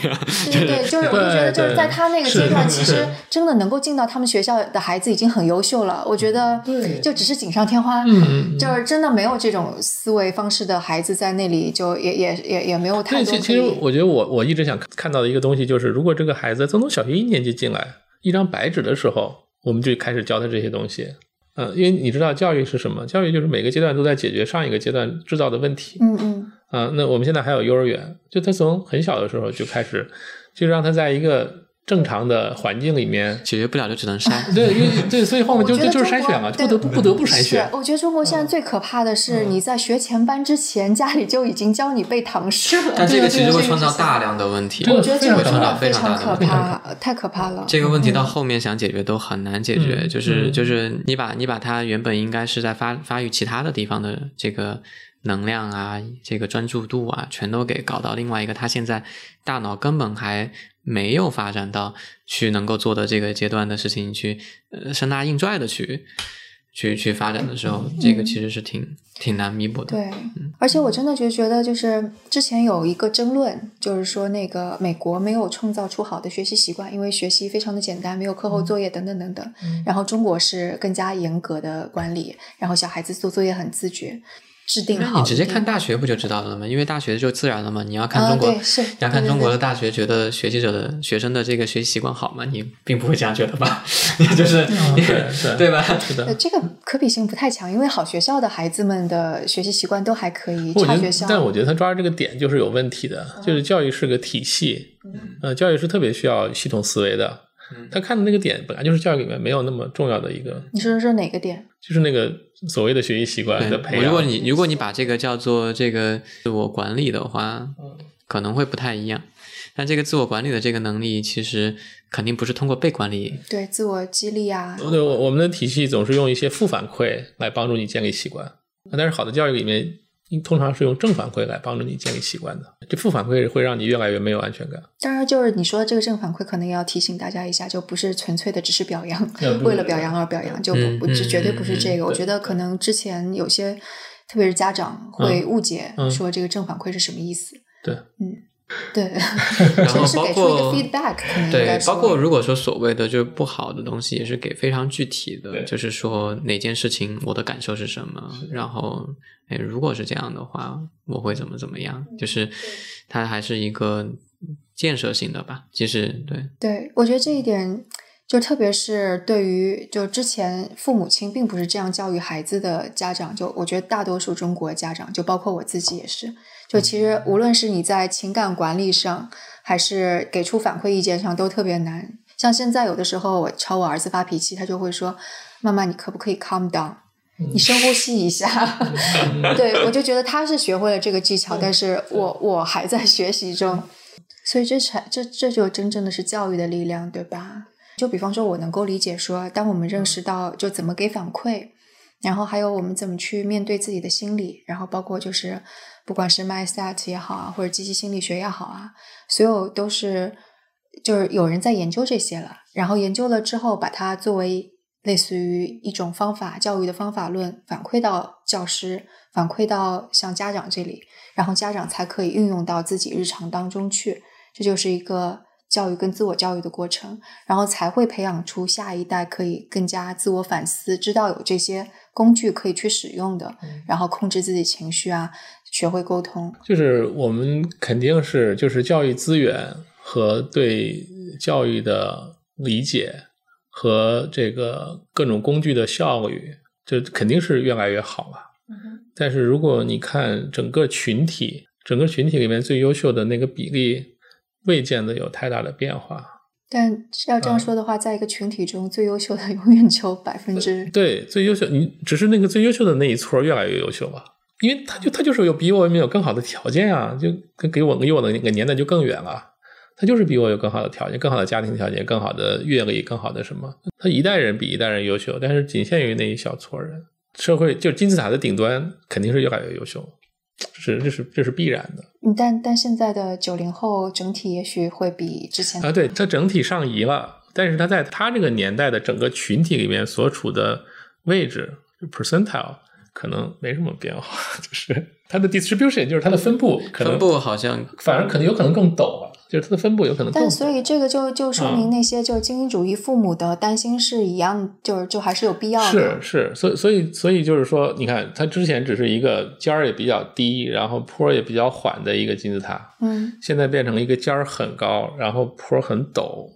对 对对，就是我就觉得就是在他那个阶段，其实真的能够进到他们学校的孩子已经很优秀了。我觉得就只是锦上添花，嗯就是真的没有这种思维方式的孩子在那里，就也也也也没有太多，其其实。我觉得我我一直想看到的一个东西就是，如果这个孩子从小学一年级进来，一张白纸的时候，我们就开始教他这些东西。嗯，因为你知道教育是什么？教育就是每个阶段都在解决上一个阶段制造的问题。嗯嗯，啊，那我们现在还有幼儿园，就他从很小的时候就开始，就让他在一个正常的环境里面。解决不了就只能筛。对，因为对，所以后面就就就是筛选嘛，不得不不得不筛选。，我觉得中国现在最可怕的是，你在学前班之前，家里就已经教你背唐诗了。但这个其实会创造大量的问题。我觉得这个创造非常的问题。怕，太可怕了。这个问题到后面想解决都很难解决，嗯就是嗯就是你把你把它原本应该是在发发育其他的地方的这个能量啊，这个专注度啊，全都给搞到另外一个他现在大脑根本还没有发展到去能够做的这个阶段的事情去呃生拉硬拽的去去去发展的时候，这个其实是挺挺难弥补的。对，而且我真的就觉得，就是之前有一个争论，就是说那个美国没有创造出好的学习习惯，因为学习非常的简单，没有课后作业等等等等。然后中国是更加严格的管理，然后小孩子做作业很自觉，制定好。那你直接看大学不就知道了吗？因为大学就自然了嘛。你要看啊中国，对是你要看中国的大学，觉得学习者的学生的这个学习习惯好吗？你并不会这样觉得吧？就是、对对对吧？是的呃，，这个可比性不太强，因为好学校的孩子们的学习习惯都还可以，差学校，但我觉得他抓着这个点就是有问题的，就是教育是个体系，呃，教育是特别需要系统思维的。他看的那个点本来就是教育里面没有那么重要的一个，你说的是哪个点？就是那个所谓的学习习惯的培养。如果你如果你把这个叫做这个自我管理的话，嗯可能会不太一样。但这个自我管理的这个能力，其实肯定不是通过被管理。对，自我激励啊，对，我我们的体系总是用一些负反馈来帮助你建立习惯，但是好的教育里面通常是用正反馈来帮助你建立习惯的。这负反馈会让你越来越没有安全感。当然，就是你说的这个正反馈，可能也要提醒大家一下，就不是纯粹的只是表扬 嗯，为了表扬而表扬，就不不，这嗯绝对不是这个。嗯我觉得可能之前有些，特别是家长会误解嗯说这个正反馈是什么意思。对，嗯，对，然后是包给出一个括 feedback，对包括如果说所谓的就是不好的东西，也是给非常具体的，就是说哪件事情我的感受是什么，然后哎，如果是这样的话，我会怎么怎么样，就是它还是一个建设性的吧。其实对，对，我觉得这一点，就特别是对于就之前父母亲并不是这样教育孩子的家长，就我觉得大多数中国家长，就包括我自己也是，就其实无论是你在情感管理上，还是给出反馈意见上，都特别难。像现在有的时候我朝我儿子发脾气，他就会说：“妈妈，你可不可以 calm down？” 你深呼吸一下，对我就觉得他是学会了这个技巧，但是我我还在学习中，所以这才这这就真正的是教育的力量，对吧？就比方说，我能够理解说，当我们认识到就怎么给反馈，然后还有我们怎么去面对自己的心理，然后包括就是不管是 mindset 也好啊，或者积极心理学也好啊，所有都是就是有人在研究这些了，然后研究了之后，把它作为类似于一种方法教育的方法论反馈到教师，反馈到像家长这里，然后家长才可以运用到自己日常当中去，这就是一个教育跟自我教育的过程，然后才会培养出下一代可以更加自我反思，知道有这些工具可以去使用的，然后控制自己情绪啊，学会沟通。就是我们肯定是就是教育资源和对教育的理解和这个各种工具的效率，这肯定是越来越好了。但是如果你看整个群体，整个群体里面最优秀的那个比例，未见得有太大的变化。但要这样说的话，在一个群体中，最优秀的永远只有百分之对最优秀，你只是那个最优秀的那一撮越来越优秀吧，因为他就他就是有比我们有更好的条件啊，就跟给我离我的那个年代就更远了。他就是比我有更好的条件，更好的家庭条件，更好的阅历，更好的什么？他一代人比一代人优秀，但是仅限于那一小撮人。社会就金字塔的顶端肯定是越来越优秀，这是这是这是必然的。嗯，但但现在的九零后整体也许会比之前啊，对，它整体上移了，但是它在它这个年代的整个群体里面所处的位置 percentile 可能没什么变化，就是它的 distribution 就是它的分布可能分布好像反而可能有可能更陡了。就是它的分布有可能但所以这个就就说明那些就是精英主义父母的担心是一样，就是就还是有必要的。是是，所以所以所以就是说，你看它之前只是一个尖儿也比较低，然后坡也比较缓的一个金字塔，嗯，现在变成了一个尖儿很高，然后坡很陡，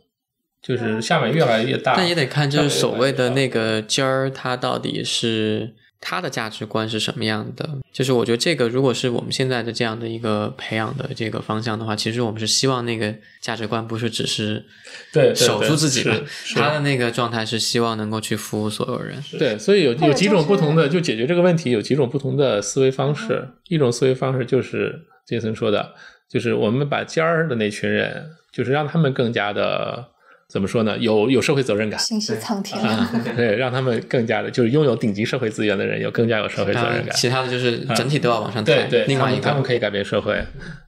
就是下面越来越大。但也得看就是所谓的那个尖儿，它到底是。他的价值观是什么样的？就是我觉得这个，如果是我们现在的这样的一个培养的这个方向的话，其实我们是希望那个价值观不是只是对守住自己的，他的那个状态是希望能够去服务所有人。对，所以有有几种不同的就解决这个问题，有几种不同的思维方式。一种思维方式就是杰森说的，就是我们把尖儿的那群人，就是让他们更加的。怎么说呢？有有社会责任感，信息苍天啊，对，让他们更加的，就是拥有顶级社会资源的人，有更加有社会责任感。其他的就是整体都要往上抬。对对，另外一个他们可以改变社会。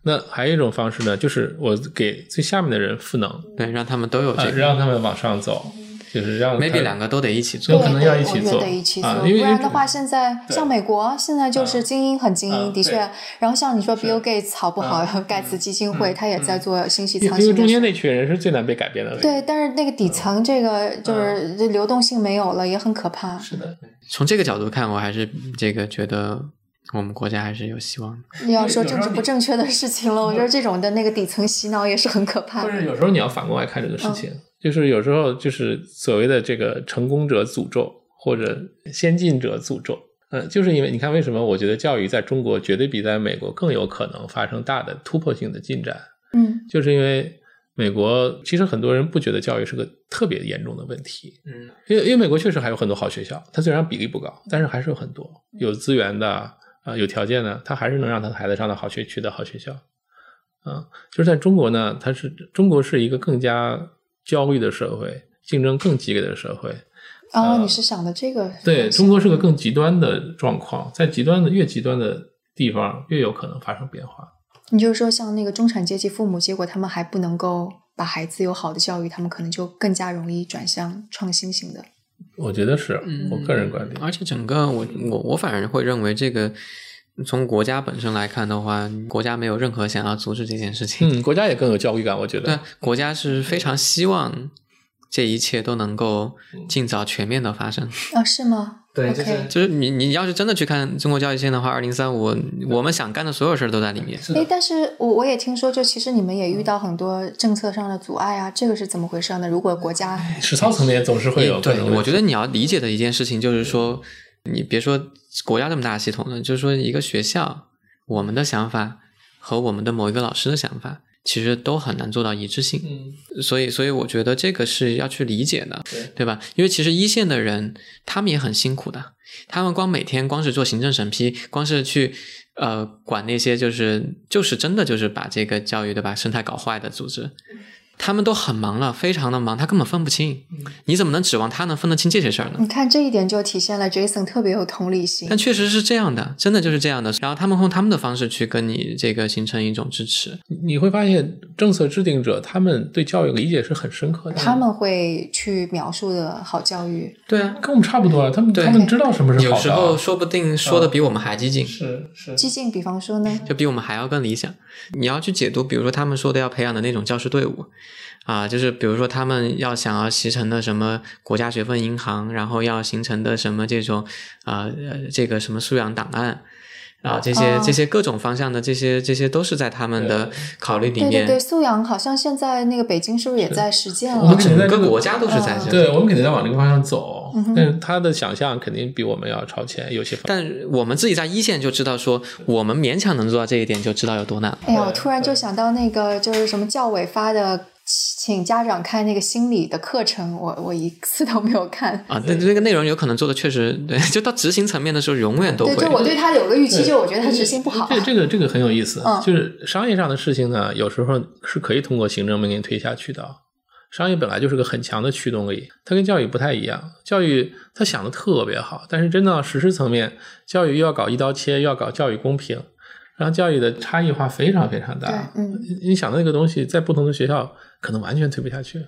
那还有一种方式呢，就是我给最下面的人赋能，对，让他们都有这个，让他们往上走。就是让 maybe 两个都得一起做，有可能要一起做，啊，不然的话，现在像美国现在就是精英很精英，的确。然后像你说 Bill Gates 好不好？盖茨基金会他也在做信息仓。因为中间那群人是最难被改变的。对，但是那个底层这个就是流动性没有了，也很可怕。是的，从这个角度看，我还是这个觉得我们国家还是有希望的。你要说政治不正确的事情了，我觉得这种的那个底层洗脑也是很可怕的。是有时候你要反过来看这个事情。就是有时候就是所谓的这个成功者诅咒或者先进者诅咒，嗯，就是因为你看为什么我觉得教育在中国绝对比在美国更有可能发生大的突破性的进展，嗯，就是因为美国其实很多人不觉得教育是个特别严重的问题，嗯，因为因为美国确实还有很多好学校，它虽然比例不高，但是还是有很多有资源的啊有条件的，他还是能让他的孩子上到好学区的好学校，啊，就是在中国呢，它是中国是一个更加。焦虑的社会，竞争更激烈的社会。哦，你是想的这个？对中国是个更极端的状况，在极端的越极端的地方，越有可能发生变化。你就是说，像那个中产阶级父母，结果他们还不能够把孩子有好的教育，他们可能就更加容易转向创新型的。我觉得是我个人观点。而且整个我我我反而会认为这个。从国家本身来看的话，国家没有任何想要阻止这件事情。嗯，国家也更有焦虑感，我觉得。对，国家是非常希望这一切都能够尽早全面的发生。啊，是吗？对，就是就是你你要是真的去看中国教育线的话，二零三五，我们想干的所有事儿都在里面。哎，但是我我也听说，就其实你们也遇到很多政策上的阻碍啊，这个是怎么回事呢？如果国家实操层面总是会有。对，我觉得你要理解的一件事情就是说。你别说国家这么大的系统呢，就是说一个学校，我们的想法和我们的某一个老师的想法，其实都很难做到一致性。嗯，所以，所以我觉得这个是要去理解的，对吧？因为其实一线的人，他们也很辛苦的，他们光每天光是做行政审批，光是去呃管那些就是就是真的就是把这个教育对吧生态搞坏的组织。他们都很忙了，非常的忙，他根本分不清。你怎么能指望他能分得清这些事儿呢？你看这一点就体现了 Jason 特别有同理心。但确实是这样的，真的就是这样的。然后他们用他们的方式去跟你这个形成一种支持。你会发现，政策制定者他们对教育理解是很深刻的。他们会去描述的好教育。对啊，跟我们差不多啊。他们他们知道什么是好的。有时候说不定说的比我们还激进。是是。激进，比方说呢？就比我们还要更理想。你要去解读，比如说他们说的要培养的那种教师队伍。啊，就是比如说他们要想要形成的什么国家学分银行，然后要形成的什么这种啊呃这个什么素养档案，然后这些、哦这些各种方向的这些这些都是在他们的考虑里面。对对对，素养好像现在那个北京是不是也在实践了我们？整个个国家都是在这。对，我们肯定在往这个方向走，嗯但是他的想象肯定比我们要超前，有些方但我们自己在一线就知道说，我们勉强能做到这一点，就知道有多难。哎呀，我突然就想到那个就是什么教委发的，请家长看那个心理的课程，我我一次都没有看。啊，但这个内容有可能做的确实对，就到执行层面的时候，永远都对，会。就我对他有个预期，就我觉得他执行不好。这这个这个很有意思，嗯就是商业上的事情呢，有时候是可以通过行政命令推下去的。商业本来就是个很强的驱动力，它跟教育不太一样。教育它想的特别好，但是真到实施层面，教育又要搞一刀切，又要搞教育公平，然后教育的差异化非常非常大。嗯你你想的那个东西，在不同的学校可能完全推不下去。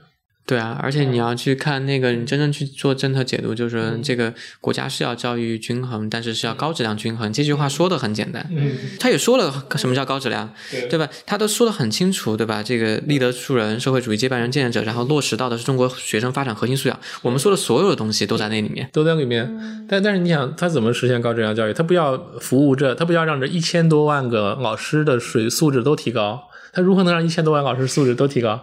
对啊，而且你要去看那个，你真正去做政策解读，就是嗯这个国家是要教育均衡，但是是要高质量均衡。这句话说的很简单，嗯，他也说了什么叫高质量，对对吧？他都说的很清楚，对吧？这个立德树人、社会主义接班人、建设者，然后落实到的是中国学生发展核心素养。我们说的所有的东西都在那里面。都在里面。但但是你想，他怎么实现高质量教育？他不要服务这，他不要让这一千多万个老师的水素质都提高，他如何能让一千多万老师素质都提高？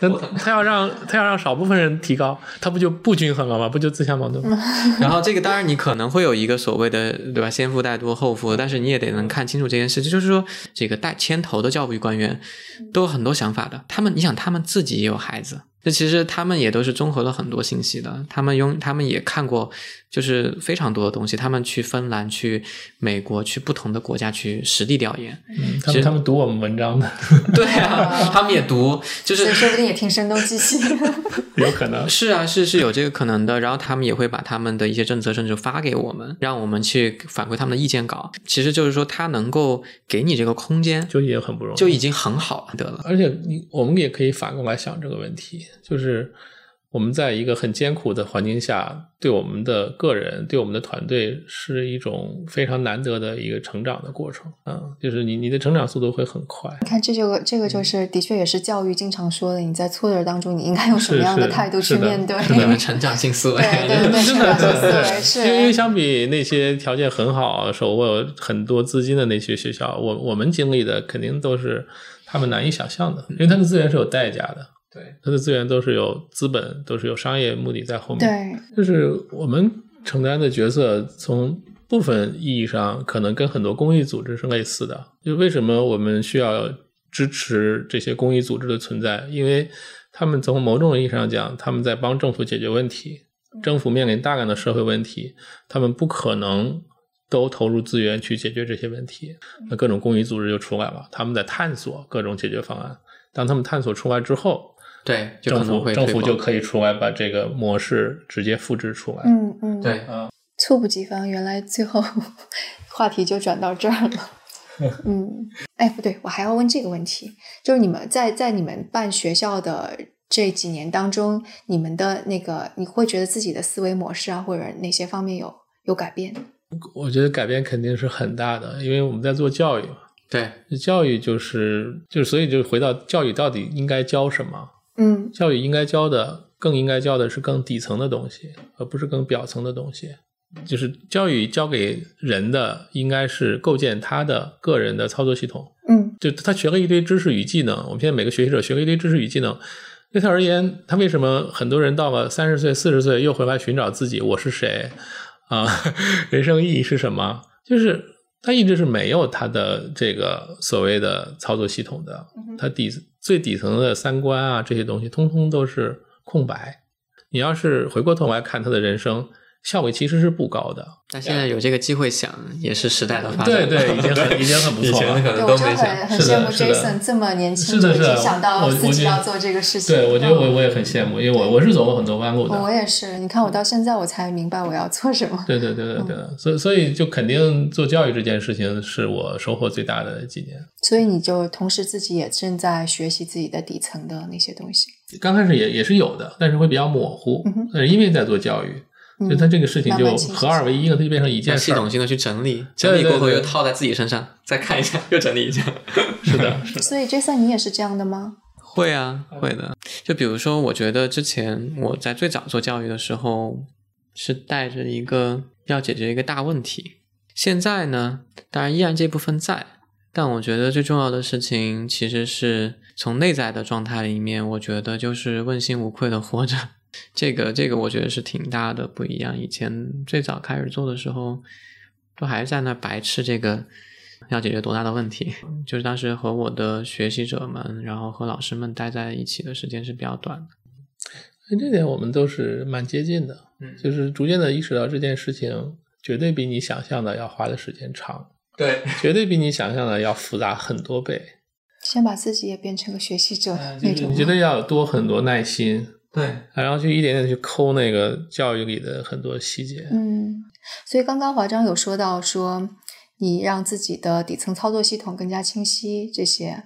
那他要让他要让少部分人提高，他不就不均衡了吗？不就自相矛盾吗？然后这个当然你可能会有一个所谓的对吧，先富带多后富，但是你也得能看清楚这件事，就是说这个带牵头的教育官员都有很多想法的，他们你想他们自己也有孩子。这其实他们也都是综合了很多信息的，他们用他们也看过，就是非常多的东西。他们去芬兰、去美国、去不同的国家去实地调研，嗯，他们他们读我们文章的，对啊，他们也读，就是说不定也听声东击西。有可能。是啊，是是有这个可能的。然后他们也会把他们的一些政策甚至发给我们，让我们去反馈他们的意见稿。其实就是说，他能够给你这个空间，就也很不容易，就已经很好了得了。而且你我们也可以反过来想这个问题，就是我们在一个很艰苦的环境下，对我们的个人、对我们的团队是一种非常难得的一个成长的过程啊、就是你你的成长速度会很快。你看，这就这个就是的确也是教育经常说的，你在挫折当中，你应该用什么样的态度去面对？是的你们成长性思维，对对对，成真的长性思维因为因为。相比那些条件很好、手握很多资金的那些学校，我我们经历的肯定都是他们难以想象的，因为他的资源是有代价的，对，它的资源都是有资本，都是有商业目的在后面。对，就是我们承担的角色，从部分意义上可能跟很多公益组织是类似的。就为什么我们需要支持这些公益组织的存在？因为他们从某种意义上讲，他们在帮政府解决问题。政府面临大量的社会问题，他们不可能都投入资源去解决这些问题。那各种公益组织就出来了，他们在探索各种解决方案。当他们探索出来之后，对，就可政府能会政府就可以出来把这个模式直接复制出来。嗯嗯，对，猝不及防，原来最后 话题就转到这儿了。嗯，哎，不对，我还要问这个问题，就是你们在在你们办学校的这几年当中，你们的那个，你会觉得自己的思维模式啊，或者哪些方面有有改变？我觉得改变肯定是很大的，因为我们在做教育嘛，对，教育就是就是，所以就回到教育到底应该教什么？嗯教育应该教的，更应该教的是更底层的东西，而不是更表层的东西。就是教育教给人的，应该是构建他的个人的操作系统。嗯就他学了一堆知识与技能，我们现在每个学习者学了一堆知识与技能，对他而言，他为什么很多人到了三十岁、四十岁又回来寻找自己，我是谁啊？人生意义是什么？就是他一直是没有他的这个所谓的操作系统的，他底最底层的三观啊这些东西，通通都是空白。你要是回过头来看他的人生，效率其实是不高的。但现在有这个机会想，也是时代的发展。对对，已经很已经很不错了。以前可对，我真的能都没想。很很羡慕 Jason 这么年轻就想到自己要做这个事情。对，我觉得我嗯我也很羡慕，因为我我是走过很多弯路的。我也是，你看我到现在我才明白我要做什么。对对对对对，所以所以就肯定做教育这件事情是我收获最大的几年。所以你就同时自己也正在学习自己的底层的那些东西。刚开始也也是有的，但是会比较模糊嗯是因为在做教育，嗯所以它这个事情就合二为一了，它就变成一件事儿。系统性的去整理，整理过后又套在自己身上，再看一下，又整理一下。是的，是的。所以 Jason 你也是这样的吗？会啊，会的。就比如说，我觉得之前我在最早做教育的时候，是带着一个要解决一个大问题。现在呢，当然依然这部分在，但我觉得最重要的事情其实是从内在的状态里面，我觉得就是问心无愧的活着。这个这个，我觉得是挺大的不一样。以前最早开始做的时候，都还在那白痴这个要解决多大的问题，就是当时和我的学习者们，然后和老师们待在一起的时间是比较短的。这点我们都是蛮接近的，嗯就是逐渐的意识到这件事情绝对比你想象的要花的时间长，对，绝对比你想象的要复杂很多倍。先把自己也变成个学习者那种就是你。觉得要多很多耐心，对，然后就一点点去抠那个教育里的很多细节。嗯，所以刚刚华章有说到说，你让自己的底层操作系统更加清晰，这些，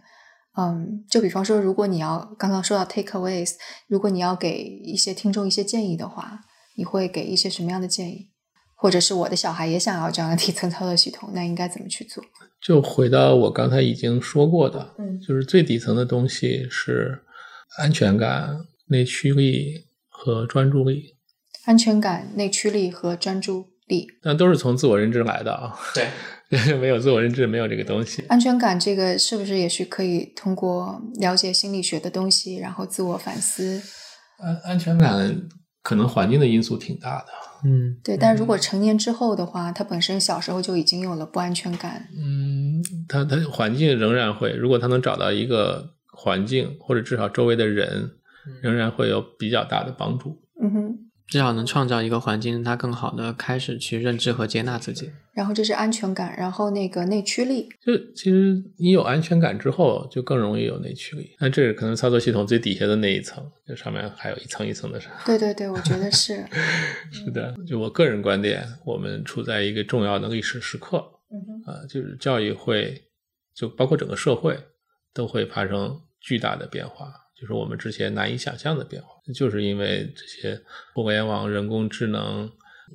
嗯，就比方说，如果你要刚刚说到 takeaways，如果你要给一些听众一些建议的话，你会给一些什么样的建议？或者是我的小孩也想要这样的底层操作系统，那应该怎么去做？就回到我刚才已经说过的，嗯就是最底层的东西是安全感、内驱力和专注力，安全感、内驱力和专注力。那都是从自我认知来的啊。对，没有自我认知，没有这个东西。安全感这个是不是也是可以通过了解心理学的东西，然后自我反思？安安全感可能环境的因素挺大的。嗯，对，但如果成年之后的话，他本身小时候就已经有了不安全感。嗯，他他环境仍然会，如果他能找到一个环境，或者至少周围的人，仍然会有比较大的帮助。嗯哼，至少能创造一个环境，让他更好的开始去认知和接纳自己。然后这是安全感，然后那个内驱力，就其实你有安全感之后，就更容易有内驱力。那这是可能操作系统最底下的那一层，就上面还有一层一层的啥。对对对，我觉得 是。是的，就我个人观点，我们处在一个重要的历史时刻嗯哼，啊、就是教育会，就包括整个社会都会发生巨大的变化，就是我们之前难以想象的变化，就是因为这些互联网、人工智能，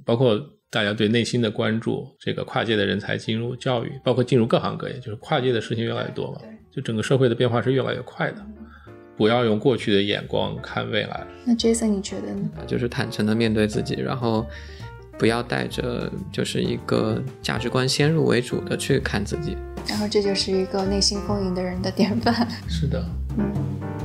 包括大家对内心的关注，这个跨界的人才进入教育，包括进入各行各业，就是跨界的事情越来越多嘛，就整个社会的变化是越来越快的。不要用过去的眼光看未来。那 Jason 你觉得呢？就是坦诚的面对自己，然后不要带着就是一个价值观先入为主的去看自己。然后这就是一个内心丰盈的人的典范。是的，嗯。